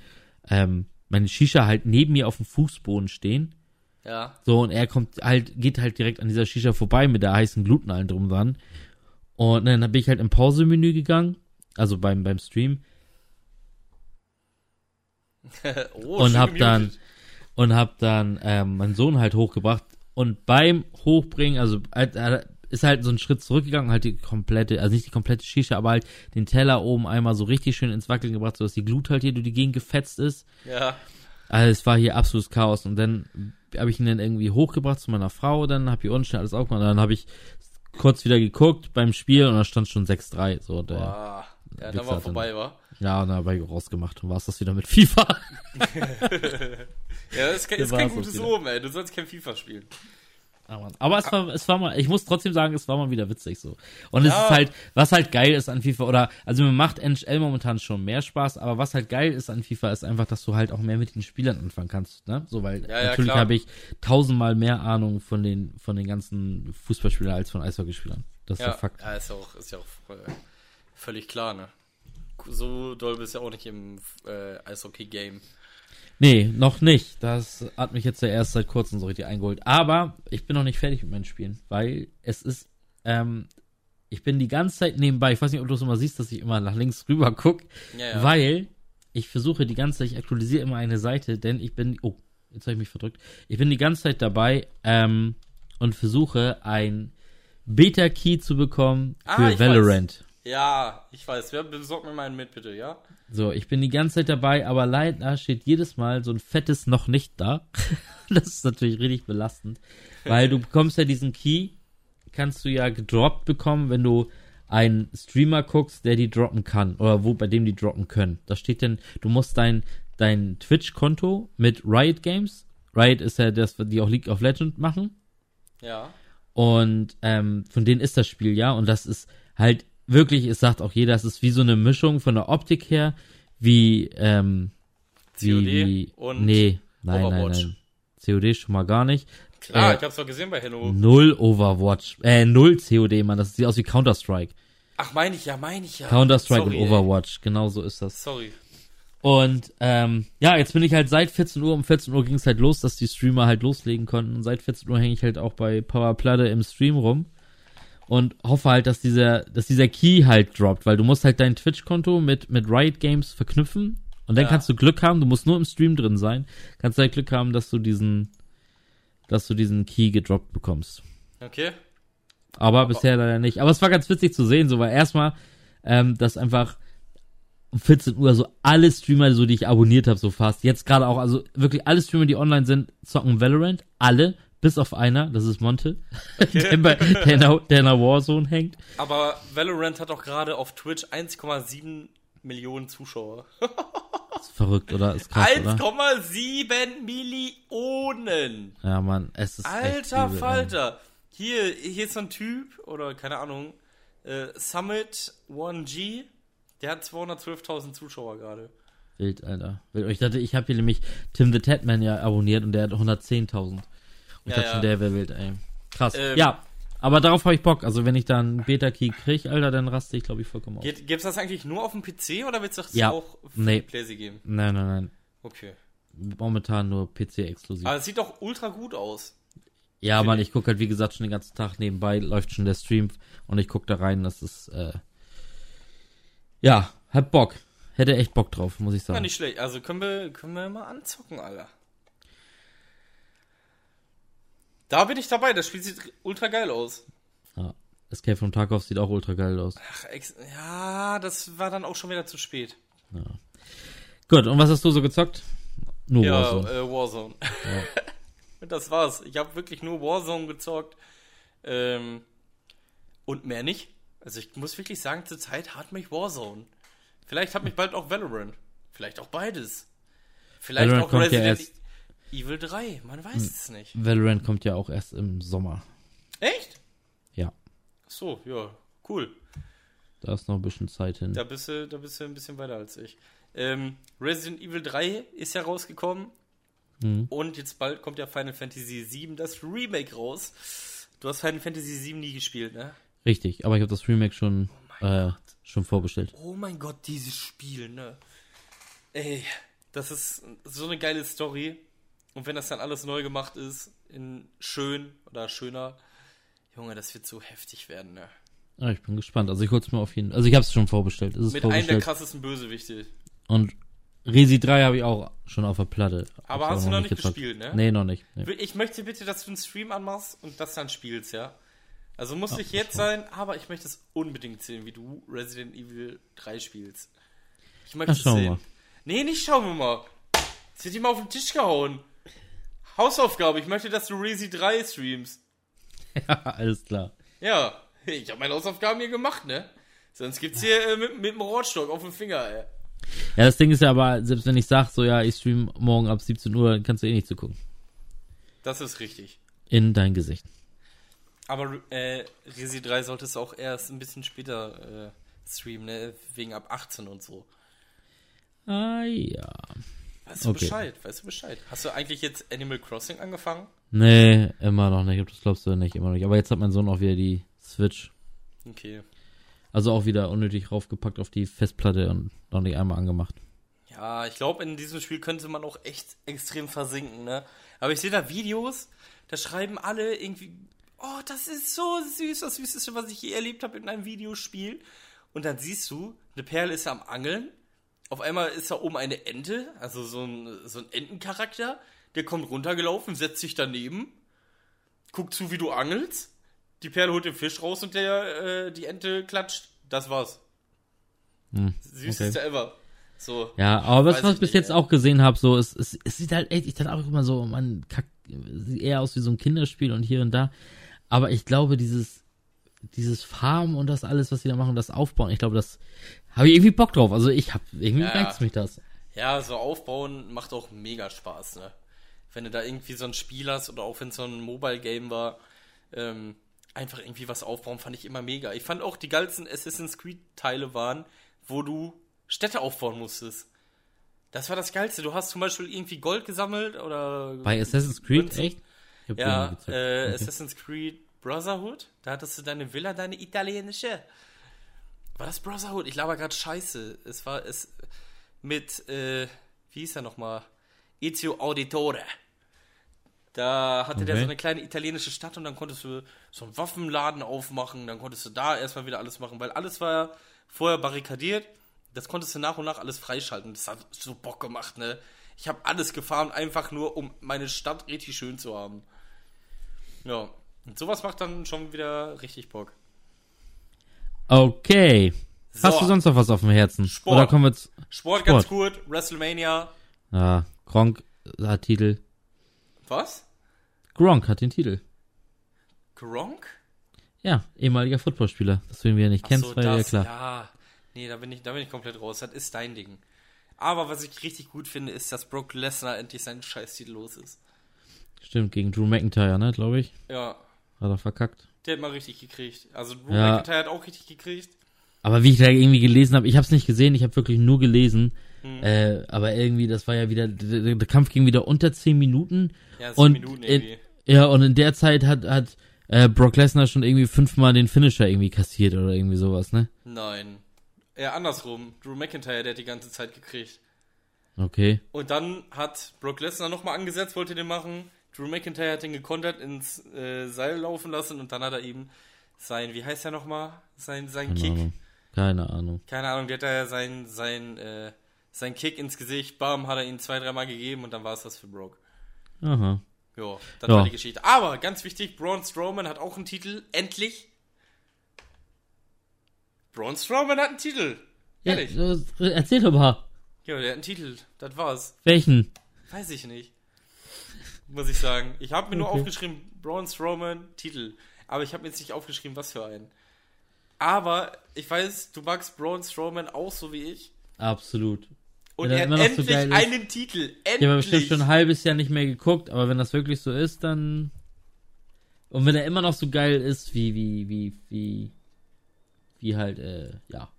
ähm, meine Shisha halt neben mir auf dem Fußboden stehen. ja. So, und er kommt halt, geht halt direkt an dieser Shisha vorbei mit der heißen Gluten allen drum und dran. Und dann bin ich halt im Pausemenü gegangen, also beim, beim Stream, oh, und hab dann und hab dann ähm, meinen Sohn halt hochgebracht und beim Hochbringen, also er ist halt so einen Schritt zurückgegangen, halt die komplette, also nicht die komplette Shisha, aber halt den Teller oben einmal so richtig schön ins Wackeln gebracht, sodass die Glut halt hier durch die Gegend gefetzt ist. Ja. Also es war hier absolutes Chaos und dann habe ich ihn dann irgendwie hochgebracht zu meiner Frau, dann habe ich unten schnell alles aufgemacht und dann habe ich kurz wieder geguckt beim Spiel und da stand schon 6-3, so der. Ja, dann war vorbei, war. Ja, und dann habe ich rausgemacht und war es das wieder mit FIFA. Ja, das ist kein, ist war's kein gutes. Omen, ey. Du sollst kein FIFA spielen. Ah. Aber es war, es war mal, ich muss trotzdem sagen, es war mal wieder witzig so. Und es Ja. ist halt, was halt geil ist an FIFA, oder, also mir macht NHL momentan schon mehr Spaß, aber was halt geil ist an FIFA, ist einfach, dass du halt auch mehr mit den Spielern anfangen kannst, ne? So, weil Ja, ja, natürlich habe ich tausendmal mehr Ahnung von den, von den ganzen Fußballspielern als von Eishockeyspielern. Das ist Ja, der Fakt. ja ist ja auch, ist ja auch äh, völlig klar, ne? So doll bist du ja auch nicht im äh, Eishockey-Game. Nee, noch nicht. Das hat mich jetzt ja erst seit kurzem so richtig eingeholt. Aber ich bin noch nicht fertig mit meinen Spielen, weil es ist, ähm, ich bin die ganze Zeit nebenbei, ich weiß nicht, ob du es immer siehst, dass ich immer nach links rüber guck, Ja, ja. weil ich versuche die ganze Zeit, ich aktualisiere immer eine Seite, denn ich bin, oh, jetzt habe ich mich verdrückt. Ich bin die ganze Zeit dabei ähm, und versuche ein Beta-Key zu bekommen Ah, für ich Valorant. Ja, ich weiß. Wer besorgt mir meinen mit, bitte, ja? So, ich bin die ganze Zeit dabei, aber leider steht jedes Mal so ein fettes noch nicht da. das ist natürlich richtig belastend, weil du bekommst ja diesen Key, kannst du ja gedroppt bekommen, wenn du einen Streamer guckst, der die droppen kann oder wo bei dem die droppen können. Da steht dann, du musst dein dein Twitch-Konto mit Riot Games. Riot ist ja das, die auch League of Legends machen. Ja. Und ähm, von denen ist das Spiel ja. Und das ist halt wirklich, es sagt auch jeder, es ist wie so eine Mischung von der Optik her, wie, ähm, COD wie und nee, nein, Overwatch. nein, nein. COD schon mal gar nicht. Klar, Äh, ich hab's doch gesehen bei Hello. Null Overwatch, äh, null COD, Mann, das sieht aus wie Counter-Strike. Ach, meine ich ja, meine ich ja. Counter-Strike und Sorry, ey. Overwatch, genau so ist das. Sorry. Und ähm, ja, jetzt bin ich halt seit 14 Uhr, um 14 Uhr ging es halt los, dass die Streamer halt loslegen konnten. Und seit 14 Uhr hänge ich halt auch bei Powerplatte im Stream rum und hoffe halt, dass dieser, dass dieser Key halt droppt, weil du musst halt dein Twitch-Konto mit, mit Riot Games verknüpfen und dann Ja. kannst du Glück haben, du musst nur im Stream drin sein, kannst halt Glück haben, dass du diesen, dass du diesen Key gedroppt bekommst. Okay. Aber bisher leider nicht. Aber es war ganz witzig zu sehen, so weil erstmal, ähm, dass einfach um 14 Uhr so alle Streamer, so die ich abonniert habe, so fast. Jetzt gerade auch, also wirklich alle Streamer, die online sind, zocken Valorant. Alle, bis auf einer, das ist Monte, der, bei, der, in der, der in der Warzone hängt. Aber Valorant hat auch gerade auf Twitch 1,7 Millionen Zuschauer. Ist verrückt, oder? Ist krass, oder? 1,7 Millionen. Ja, Mann, es ist echt Alter übel. Falter. Hier, hier ist so ein Typ, oder keine Ahnung, äh, Summit 1G, der hat 212.000 Zuschauer gerade. Wild, Alter. Wild. Ich dachte, ich habe hier nämlich Tim the Tatman ja abonniert und der hat 110.000. Ich Ja, dachte ja. schon, wild, ey. Krass. Ähm, ja, aber darauf habe ich Bock. Also wenn ich dann Beta-Key krieg, Alter, dann raste ich, glaube ich, vollkommen auf. Geht, gibt's das eigentlich nur auf dem PC oder wird's das Ja. auch für Nee. PlayStation geben? Nein, nein, nein. Okay. Momentan nur PC-exklusiv. Aber es sieht doch ultra gut aus. ja, Mann, ich- gucke halt, wie gesagt, schon den ganzen Tag nebenbei, läuft schon der Stream und ich gucke da rein, das ist, äh, ja, hat Bock. Hätte echt Bock drauf, muss ich Ja, sagen. nicht schlecht. Also können wir, können wir mal anzocken, Alter. Da bin ich dabei. Das Spiel sieht ultra geil aus. Ja. Escape from Tarkov sieht auch ultra geil aus. Ach, ja, das war dann auch schon wieder zu spät. Gut, und was hast du so gezockt? Nur Ja, Warzone. äh, Warzone. Und das war's. Ich habe wirklich nur Warzone gezockt. Ähm, und mehr nicht. Also ich muss wirklich sagen, zur Zeit hat mich Warzone. Vielleicht hat mich bald auch Valorant. Vielleicht auch beides. Vielleicht Valorant auch kommt ja Resident erst- Evil 3. Man weiß es nicht. Valorant kommt ja auch erst im Sommer. Echt? Ja, Ach So, ja, cool. da ist noch ein bisschen Zeit hin. Da bist du, da bist du ein bisschen weiter als ich. Ähm, Resident Evil 3 ist ja rausgekommen. Mhm. Und jetzt bald kommt ja Final Fantasy 7 das Remake raus. Du hast Final Fantasy 7 nie gespielt, ne? Richtig, aber ich habe das Remake schon, äh, schon vorbestellt. Oh mein Gott, dieses Spiel, ne? Ey, das ist so eine geile Story. Und wenn das dann alles neu gemacht ist, in schön oder schöner, Junge, das wird so heftig werden, ne? Ja, ich bin gespannt. Also ich hol's mir auf jeden Fall. Also ich habe es schon vorbestellt. Es Mit einem der vorbestellt. krassesten Bösewichte. Und Resi 3 habe ich auch schon auf der Platte. Aber Hab's hast du noch nicht gezockt. gespielt, ne? Nee, noch nicht. Nee. Ich möchte bitte, dass du einen Stream anmachst und das dann spielst, ja? Also muss Ja, nicht jetzt sein, aber ich möchte es unbedingt sehen, wie du Resident Evil 3 spielst. Ich möchte Na, es sehen. mal. Nee, nicht schauen wir mal. Jetzt wird ihm auf den Tisch gehauen. Hausaufgabe, ich möchte, dass du Resi 3 streamst. Ja, alles klar. Ja, ich habe meine Hausaufgaben hier gemacht, ne? Sonst gibt's hier äh, mit, mit dem Rotstock auf dem Finger, ey. Ja, das Ding ist ja aber, selbst wenn ich sag, so ja, ich stream morgen ab 17 Uhr, dann kannst du eh nicht zugucken. Das ist richtig. In dein Gesicht. Aber äh, Resi 3 solltest du auch erst ein bisschen später äh, streamen, ne? Wegen ab 18 und so. Ah ja. Weißt du Okay. Bescheid? Weißt du Bescheid? Hast du eigentlich jetzt Animal Crossing angefangen? Nee, immer noch nicht. Das glaubst du nicht, immer noch nicht. Aber jetzt hat mein Sohn auch wieder die Switch. Okay. Also auch wieder unnötig raufgepackt auf die Festplatte und noch nicht einmal angemacht. Ja, ich glaube, in diesem Spiel könnte man auch echt extrem versinken, ne? Aber ich sehe da Videos, da schreiben alle irgendwie, oh, das ist so süß, das Süßeste, was ich je erlebt habe in einem Videospiel. Und dann siehst du, eine Perle ist am Angeln, auf einmal ist da oben eine Ente, also so ein, so ein Entencharakter, der kommt runtergelaufen, setzt sich daneben, guckt zu, wie du angelst, die Perle holt den Fisch raus und der, äh, die Ente klatscht. Das war's. Hm, Süßeste ever. So. Ja, aber was, was ich bis nicht, jetzt ey. auch gesehen habe, so, es, es, es sieht halt echt, ich dachte auch immer so, man kack, sieht eher aus wie so ein Kinderspiel und hier und da. Aber ich glaube, dieses, dieses Farmen und das alles, was die da machen, das Aufbauen, ich glaube, das habe ich irgendwie Bock drauf. Also ich habe irgendwie Ja. reizt mich das. Ja, so aufbauen macht auch mega Spaß, ne? Wenn du da irgendwie so ein Spiel hast oder auch wenn es so ein Mobile-Game war, ähm, einfach irgendwie was aufbauen, fand ich immer mega. Ich fand auch die geilsten Assassin's Creed-Teile waren, wo du Städte aufbauen musstest. Das war das Geilste. Du hast zum Beispiel irgendwie Gold gesammelt oder. Bei Assassin's Creed, Münzen. echt? Hab Ja, äh, Okay. Assassin's Creed Brotherhood. Da hattest du deine Villa, deine italienische. War das Brotherhood? Ich laber gerade scheiße. Es war es mit, äh, wie hieß er nochmal? Ezio Auditore. Da hatte der Okay. so eine kleine italienische Stadt und dann konntest du so einen Waffenladen aufmachen, dann konntest du da erstmal wieder alles machen, weil alles war ja vorher barrikadiert. Das konntest du nach und nach alles freischalten. Das hat so Bock gemacht, ne? Ich habe alles gefahren, einfach nur, um meine Stadt richtig schön zu haben. Ja, und sowas macht dann schon wieder richtig Bock. Okay. So. Hast du sonst noch was auf dem Herzen? Sport. Oder kommen wir zu. Sport, ganz gut, WrestleMania. Ah, Gronk hat Titel. Was? Gronk hat den Titel. Gronk? Ja, ehemaliger Footballspieler. Das du ihn wieder nicht Ach kennst, so, war ja das, klar. Ja, nee, da bin, ich, da bin ich komplett raus. Das ist dein Ding. Aber was ich richtig gut finde, ist, dass Brock Lesnar endlich seinen Scheißtitel los ist. Stimmt, gegen Drew McIntyre, ne, glaube ich. Ja, Hat er verkackt. Der hat mal richtig gekriegt. Also Drew Ja. McIntyre hat auch richtig gekriegt. Aber wie ich da irgendwie gelesen habe, ich habe es nicht gesehen, ich habe wirklich nur gelesen. Hm. Äh, aber irgendwie, das war ja wieder, der, der Kampf ging wieder unter 10 Minuten. Ja, sieben Und Minuten in- irgendwie. Ja, und in der Zeit hat, hat äh, Brock Lesnar schon irgendwie fünfmal den Finisher irgendwie kassiert oder irgendwie sowas, ne? Nein. Eher andersrum. Drew McIntyre, der hat die ganze Zeit gekriegt. Okay. Und dann hat Brock Lesnar nochmal angesetzt, wollte den machen. Drew McIntyre hat den gekontert, ins äh, Seil laufen lassen und dann hat er ihm sein, wie heißt er nochmal? Sein, sein Keine Kick. Ahnung. Keine Ahnung. Keine Ahnung, der hat da sein, sein, äh, sein Kick ins Gesicht, bam, hat er ihn zwei, dreimal gegeben und dann war es das für Brock. Aha. Ja, das Ja. war die Geschichte. Aber ganz wichtig, Braun Strowman hat auch einen Titel. Endlich. Braun Strowman hat einen Titel. Ja, Ehrlich. äh, erzähl doch mal. Ja, der hat einen Titel. Das war's. Welchen? Weiß ich nicht. Muss ich sagen. Ich habe mir nur Okay. aufgeschrieben, Braun Strowman, Titel. Aber ich habe mir jetzt nicht aufgeschrieben, was für einen. Aber ich weiß, du magst Braun Strowman auch so wie ich. Absolut. Und er immer hat noch so endlich geil ist. einen Titel. Endlich. Ich habe bestimmt schon ein halbes Jahr nicht mehr geguckt, aber wenn das wirklich so ist, dann. Und wenn er immer noch so geil ist, wie, wie, wie, wie, wie halt, äh, ja.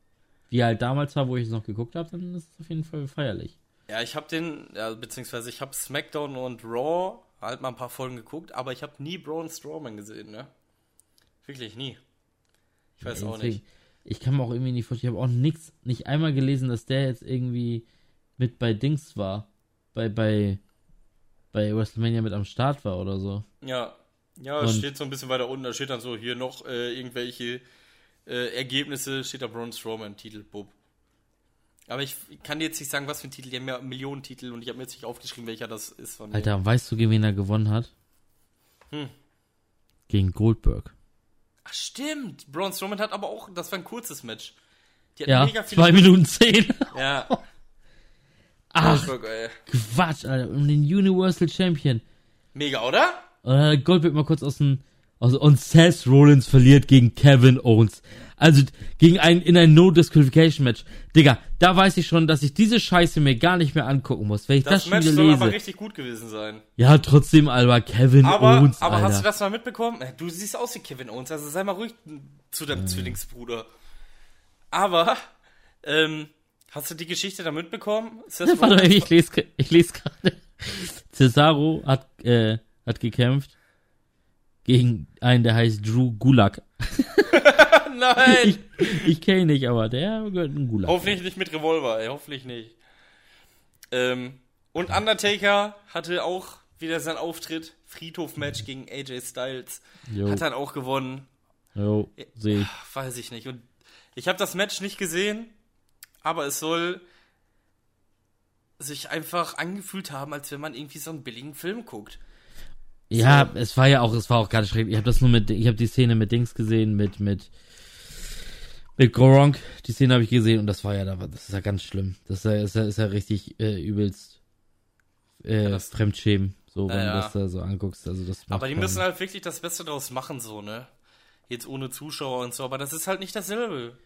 Wie halt damals war, wo ich es noch geguckt habe, dann ist es auf jeden Fall feierlich. Ja, ich habe den, ja, beziehungsweise ich habe SmackDown und Raw halt mal ein paar Folgen geguckt, aber ich habe nie Braun Strowman gesehen, ne? Wirklich nie. Ich weiß auch Deswegen, nicht. Ich kann mir auch irgendwie nicht vorstellen, ich habe auch nichts, nicht einmal gelesen, dass der jetzt irgendwie mit bei Dings war. Bei, bei, bei WrestleMania mit am Start war oder so. Ja, ja, es Und- steht so ein bisschen weiter unten, da steht dann so hier noch äh, irgendwelche äh, Ergebnisse, steht da Braun Strowman, Titel, Bub. Aber ich kann dir jetzt nicht sagen, was für ein Titel, die haben ja Millionen Titel und ich habe mir jetzt nicht aufgeschrieben, welcher das ist von mir. Alter, weißt du, gegen wen er gewonnen hat? Hm. Gegen Goldberg. Ach stimmt, Braun Strowman hat aber auch, das war ein kurzes Match. Die Ja, mega viele zwei Minuten zehn. Ja, Ach, Goldberg, ey. Quatsch, Alter. Um den Universal Champion. Mega, oder? Äh, Goldberg mal kurz aus dem. Also, und Seth Rollins verliert gegen Kevin Owens. Also gegen ein in ein No Disqualification Match. Digga, da weiß ich schon, dass ich diese Scheiße mir gar nicht mehr angucken muss, wenn ich das, Das schon Match wieder soll aber lese. richtig gut gewesen sein. Ja, trotzdem, Alter, Kevin Aber, Owens, aber Alter. hast du das mal mitbekommen? Du siehst aus wie Kevin Owens, also sei mal ruhig zu deinem Zwillingsbruder. Aber, ähm, hast du die Geschichte da mitbekommen? Seth Warte, ich lese, ich lese gerade. Cesaro hat, äh, hat gekämpft gegen einen, der heißt Drew Gulag. Nein! Ich, ich kenne ihn nicht, aber der gehört in Gulag. Hoffentlich nicht mit Revolver, ey, hoffentlich nicht. Ähm, und Undertaker hatte auch wieder seinen Auftritt. Friedhof-Match gegen AJ Styles. Jo, Hat dann auch gewonnen. jo, sehe ich. Ach, Weiß ich nicht. Und ich habe das Match nicht gesehen, aber es soll sich einfach angefühlt haben, als wenn man irgendwie so einen billigen Film guckt. Ja, es war ja auch, es war auch gerade schrecklich. Ich habe das nur mit, ich habe die Szene mit Dings gesehen, mit, mit, mit Gronk. Die Szene habe ich gesehen und das war ja, das ist ja ganz schlimm. Das ist ja, ist ja, ist ja richtig äh, übelst äh, das- Fremdschämen, so wenn Ja, du ja. das da so anguckst. Also das Aber die müssen halt wirklich das Beste draus machen, so, ne? Jetzt ohne Zuschauer und so, aber das ist halt nicht dasselbe.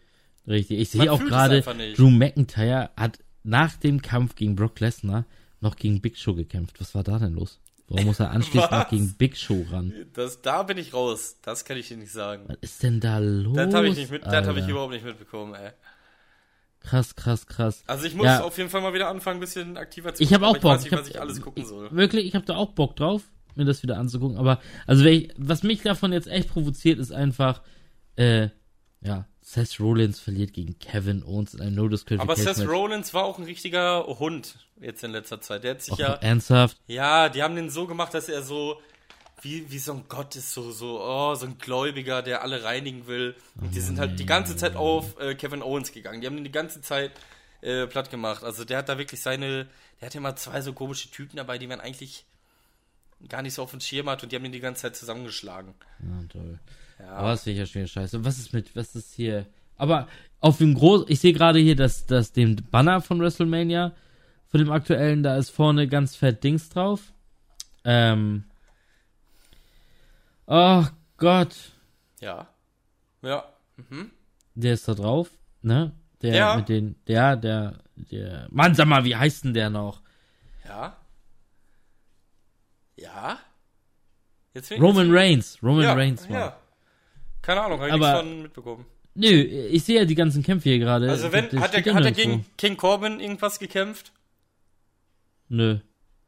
Richtig. Ich sehe auch gerade. Drew McIntyre hat nach dem Kampf gegen Brock Lesnar noch gegen Big Show gekämpft. Was war da denn los? Warum muss er anschließend Was? noch gegen Big Show ran? Das, da bin ich raus. Das kann ich dir nicht sagen. Was ist denn da los? Das habe ich nicht mit, das habe ich überhaupt nicht mitbekommen, ey. Krass, krass, krass. Also ich muss Ja. auf jeden Fall mal wieder anfangen, ein bisschen aktiver zu Ich habe auch Bock. Ich weiß nicht, ich was hab, ich alles gucken soll. Wirklich, ich habe da auch Bock drauf, mir das wieder anzugucken. Aber also ich, was mich davon jetzt echt provoziert, ist einfach, äh, ja, Seth Rollins verliert gegen Kevin Owens in einem No Aber Disqualification Seth Match. Rollins war auch ein richtiger Hund jetzt in letzter Zeit. Der hat sich Auch ja, ernsthaft. ja, die haben den so gemacht, dass er so wie, wie so ein Gott ist, so, so, oh, so ein Gläubiger, der alle reinigen will. Und die sind halt die ganze Zeit auf äh, Kevin Owens gegangen. Die haben ihn die ganze Zeit äh, platt gemacht. Also der hat da wirklich seine, der hat immer zwei so komische Typen dabei, die man eigentlich gar nicht so auf dem Schirm hat und die haben ihn die ganze Zeit zusammengeschlagen. Ja, toll. Ja. Aber das finde ich ja schon wieder scheiße. Und was ist mit, was ist hier? Aber auf dem Groß, ich sehe gerade hier, dass, dass dem Banner von WrestleMania, von dem aktuellen, da ist vorne ganz fett Dings drauf. Ähm. Oh Gott. Ja. Ja. Mhm. Der ist da drauf, ne? Der Ja. mit den, der, der, der, Mann, sag mal, wie heißt denn der noch? Ja. Ja. Roman Reigns. Roman ja, Reigns, Mann. Ja. Keine Ahnung, habe ich nichts von mitbekommen. Nö, ich sehe ja die ganzen Kämpfe hier gerade. Also wenn, Das hat er, hat er gegen King Corbin irgendwas gekämpft? Nö.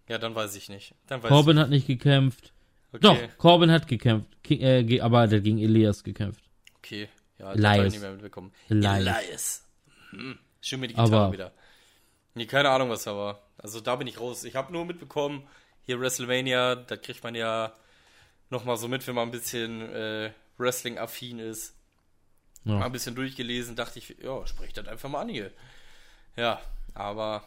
Ja, dann weiß ich nicht. Dann weiß Corbin hat nicht gekämpft. ich. Doch, Okay. Corbin hat gekämpft. Ki- äh, aber der hat gegen Elias gekämpft. Okay. Ja, das habe ich nicht mehr mitbekommen. Elias. Elias. Hm. Schön mir die Gitarre Aber- wieder. Nee, keine Ahnung, was da war. Also da bin ich raus. Ich habe nur mitbekommen, hier WrestleMania, da kriegt man ja nochmal so mit, wenn man ein bisschen äh, Wrestling-affin ist. Ja. Mal ein bisschen durchgelesen, dachte ich, ja, sprich das einfach mal an hier. Ja, aber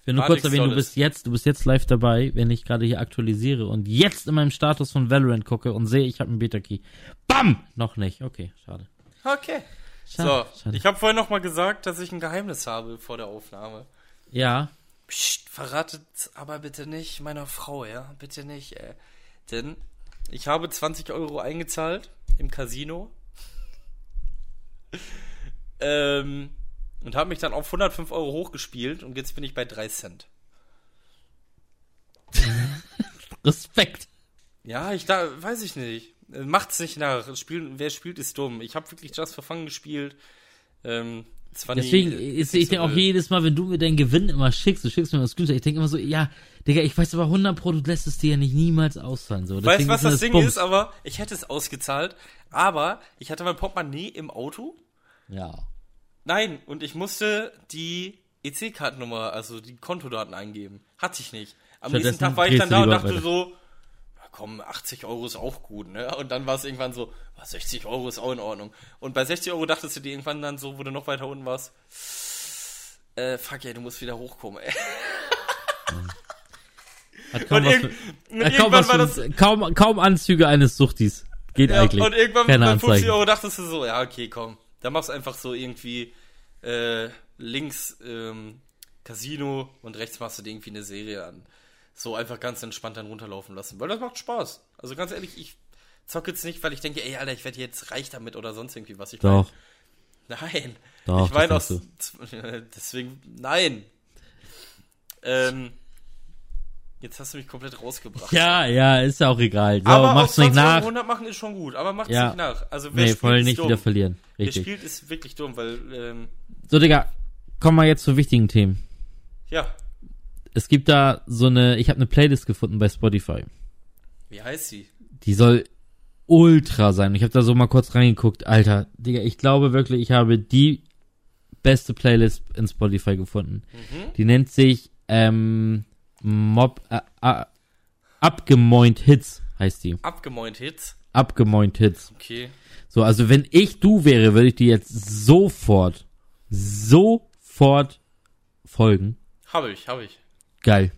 Ich will nur kurz erwähnen, du bist jetzt, du bist jetzt live dabei, wenn ich gerade hier aktualisiere und jetzt in meinem Status von Valorant gucke und sehe, ich habe einen Beta-Key. Bam! Noch nicht. Okay, schade. okay. Schade. So, schade. ich habe vorhin noch mal gesagt, dass ich ein Geheimnis habe vor der Aufnahme. ja, Psst, verratet aber bitte nicht meiner Frau, ja? Bitte nicht, äh. Denn ich habe 20 Euro eingezahlt im Casino. ähm, und habe mich dann auf 105 Euro hochgespielt und jetzt bin ich bei 3 Cent. Respekt. Ja, ich da, weiß ich nicht. Äh, Macht's nicht nach. Spiel, wer spielt, ist dumm. Ich habe wirklich Just for Fun gespielt. Ähm, Deswegen, äh, ist, nicht ich denke auch jedes Mal, wenn du mir deinen Gewinn immer schickst, du schickst mir das Screenshot, ich denke immer so, ja, Digga, ich weiß aber 100 Pro, du lässt es dir ja nicht niemals auszahlen. So. Weißt du, was mir das Ding Bums. ist? Aber ich hätte es ausgezahlt. Aber ich hatte mein Portemonnaie im Auto. Ja. Nein, und ich musste die EC-Kartennummer, also die Kontodaten eingeben. Hatte ich nicht. Am nächsten Tag war ich dann da und dachte weiter. so, komm, 80 Euro ist auch gut, ne? Und dann war es irgendwann so, "Ah, 60 Euro ist auch in Ordnung. Und bei 60 Euro dachtest du dir irgendwann dann so, wo du noch weiter unten warst, äh, fuck ey, du musst wieder hochkommen, ey. Hat kaum was hat kaum, was das, kaum, kaum Anzüge eines Suchtis. Geht Ja, eigentlich. und irgendwann Keine bei 50 Anzeigen. Euro dachtest du so, ja, okay, komm. Da machst du einfach so irgendwie äh, links ähm, Casino und rechts machst du dir irgendwie eine Serie an. So einfach ganz entspannt dann runterlaufen lassen. Weil das macht Spaß. Also ganz ehrlich, ich zocke jetzt nicht, weil ich denke, ey, Alter, ich werde jetzt reich damit oder sonst irgendwie was. Ich Doch, Mein, nein. Doch, ich meine aus. Deswegen, nein. Ähm, jetzt hast du mich komplett rausgebracht. Ja, ja, ist ja auch egal. So, aber mach's nicht 20 Euro nach. 100 machen ist schon gut, aber macht's Ja. nicht nach. Also wer Nee, spielt, voll nicht dumm. wieder verlieren. Wer Richtig. spielt, ist wirklich dumm, weil, ähm, So, Digga, kommen wir jetzt zu wichtigen Themen. ja, Es gibt da so eine, ich habe eine Playlist gefunden bei Spotify. wie heißt sie? Die soll ultra sein. Ich habe da so mal kurz reingeguckt. Alter, Digga, ich glaube wirklich, ich habe die beste Playlist in Spotify gefunden. Mhm. Die nennt sich ähm, Mob äh, äh, Abgemoint Hits heißt die. Abgemoint Hits. Abgemoint Hits. Okay. So, also wenn ich du wäre, würde ich die jetzt sofort, sofort folgen. Habe ich, habe ich. Geil.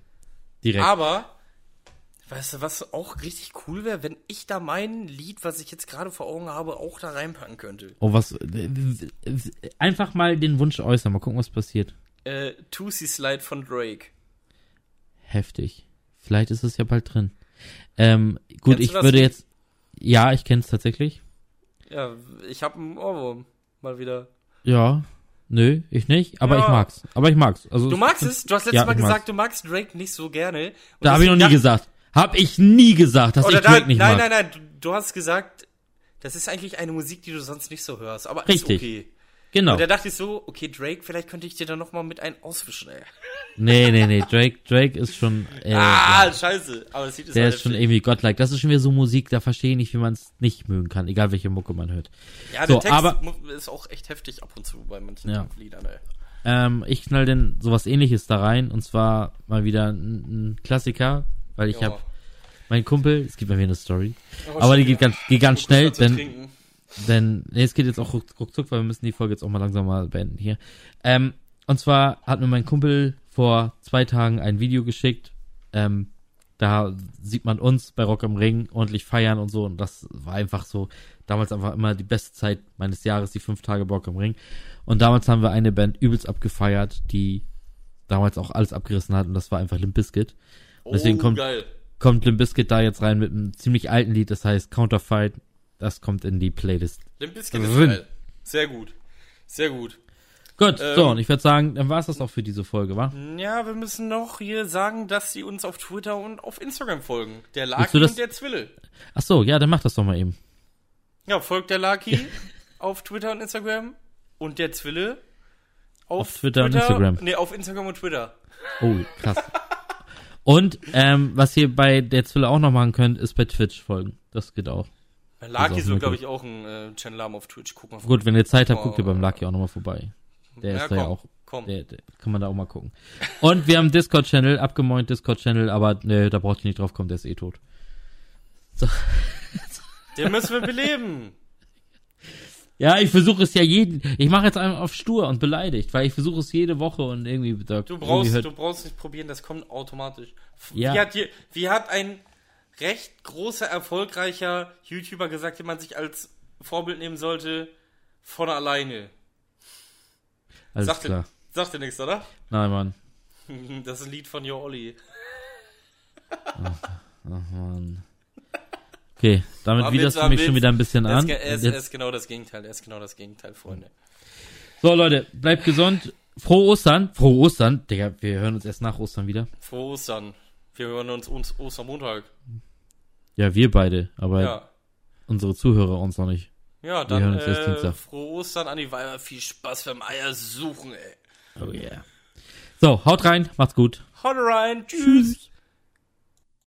Direkt. Aber, weißt du, was auch richtig cool wäre, wenn ich da mein Lied, was ich jetzt gerade vor Augen habe, auch da reinpacken könnte. Oh, was. Einfach mal den Wunsch äußern, mal gucken, was passiert. Äh, Tootsie Slide von Drake. Heftig. Vielleicht ist es ja bald drin. Ähm, gut, Kennst du ich das würde jetzt. Ja, ich kenne es tatsächlich. Ja, ich habe einen Ohrwurm. Mal wieder. Ja. Nö, ich nicht, aber Ja. ich mag's. Aber ich mag's. Also Du magst es? Du hast letztes Ja, Mal ich mag's. gesagt, du magst Drake nicht so gerne. Und Da habe ich noch nie gesagt. Hab ich nie gesagt, dass Oder ich Drake da, nicht nein, mag. nein, nein, du, du hast gesagt, das ist eigentlich eine Musik, die du sonst nicht so hörst, aber Richtig. ist okay. Genau. Und da dachte ich so, okay, Drake, vielleicht könnte ich dir da noch mal mit ein auswischen, ey. Nee, nee, nee. Drake, Drake ist schon. Äh, ah, ja, scheiße. Aber das Lied ist der halt ist schon irgendwie godlike. Das ist schon wieder so Musik, da verstehe ich nicht, wie man es nicht mögen kann, egal welche Mucke man hört. Ja, der So, Text aber- ist auch echt heftig ab und zu bei manchen Ja. Liedern, ey. Ähm, ich knall denn sowas ähnliches da rein und zwar mal wieder ein, ein Klassiker, weil ich Ja. habe mein Kumpel, es gibt bei mir eine Story, Oh, aber die geht ganz, geht ganz schnell, denn trinken. Denn, nee, es geht jetzt auch ruck, ruckzuck, weil wir müssen die Folge jetzt auch mal langsam mal beenden hier. Ähm, und zwar hat mir mein Kumpel vor zwei Tagen ein Video geschickt. Ähm, da sieht man uns bei Rock am Ring ordentlich feiern und so. Und das war einfach so, damals einfach immer die beste Zeit meines Jahres, die fünf Tage Rock am Ring. Und damals haben wir eine Band übelst abgefeiert, die damals auch alles abgerissen hat. Und das war einfach Limp Bizkit. Oh, deswegen kommt- geil. Kommt Limp Bizkit da jetzt rein mit einem ziemlich alten Lied, das heißt Counterfight. Das kommt in die Playlist. Limp Bizkit ist geil. Sehr gut. Sehr gut. Gut, Ähm, so, und ich würde sagen, dann war es das auch für diese Folge, wa? Ja, wir müssen noch hier sagen, dass sie uns auf Twitter und auf Instagram folgen. Der Laki und der Zwille. Ach so, ja, dann mach das doch mal eben. Ja, folgt der Laki auf Twitter und Instagram und der Zwille auf, Auf Twitter und Instagram. Nee, auf Instagram und Twitter. Oh, krass. und ähm, was ihr bei der Zwille auch noch machen könnt, ist bei Twitch folgen. Das geht auch. Laki auch soll, glaube ich, auch einen äh, Channel haben auf Twitch. Guck mal. Gut, wenn ihr Zeit habt, guckt ihr beim Lucky auch nochmal vorbei. Der ja, ist da ja auch. Komm. Der, der, kann man da auch mal gucken. Und wir haben einen Discord-Channel, abgemoint Discord-Channel, aber ne, da braucht ihr nicht drauf kommen, der ist eh tot. Den müssen wir beleben. Ja, ich versuche es ja jeden. Ich mache jetzt einfach auf stur und beleidigt, weil ich versuche es jede Woche und irgendwie. Da, Du irgendwie brauchst, hört- du brauchst nicht probieren, das kommt automatisch. Ja. Wie, hat wie hat ein recht großer, erfolgreicher YouTuber gesagt, den man sich als Vorbild nehmen sollte? Von alleine. Alles Sagte, klar. sagte nichts, oder? Nein, Mann. Das ist ein Lied von Jo Olli. Ach, Mann. Okay, damit widerst du mich schon wieder ein bisschen an. ge- er, ist, Jetzt- er ist genau das Gegenteil. Er ist genau das Gegenteil, Freunde. So, Leute, bleibt gesund. Frohe Ostern. Frohe Ostern. Digga, wir hören uns erst nach Ostern wieder. Frohe Ostern. Wir hören uns, uns Ostermontag. Ja, wir beide, aber Ja. unsere Zuhörer uns noch nicht. Ja, hören dann uns erst äh, Dienstag. frohe Ostern an die Weiber. Viel Spaß beim Eier suchen, ey. Oh yeah. So, haut rein, macht's gut. Haut rein. Tschüss.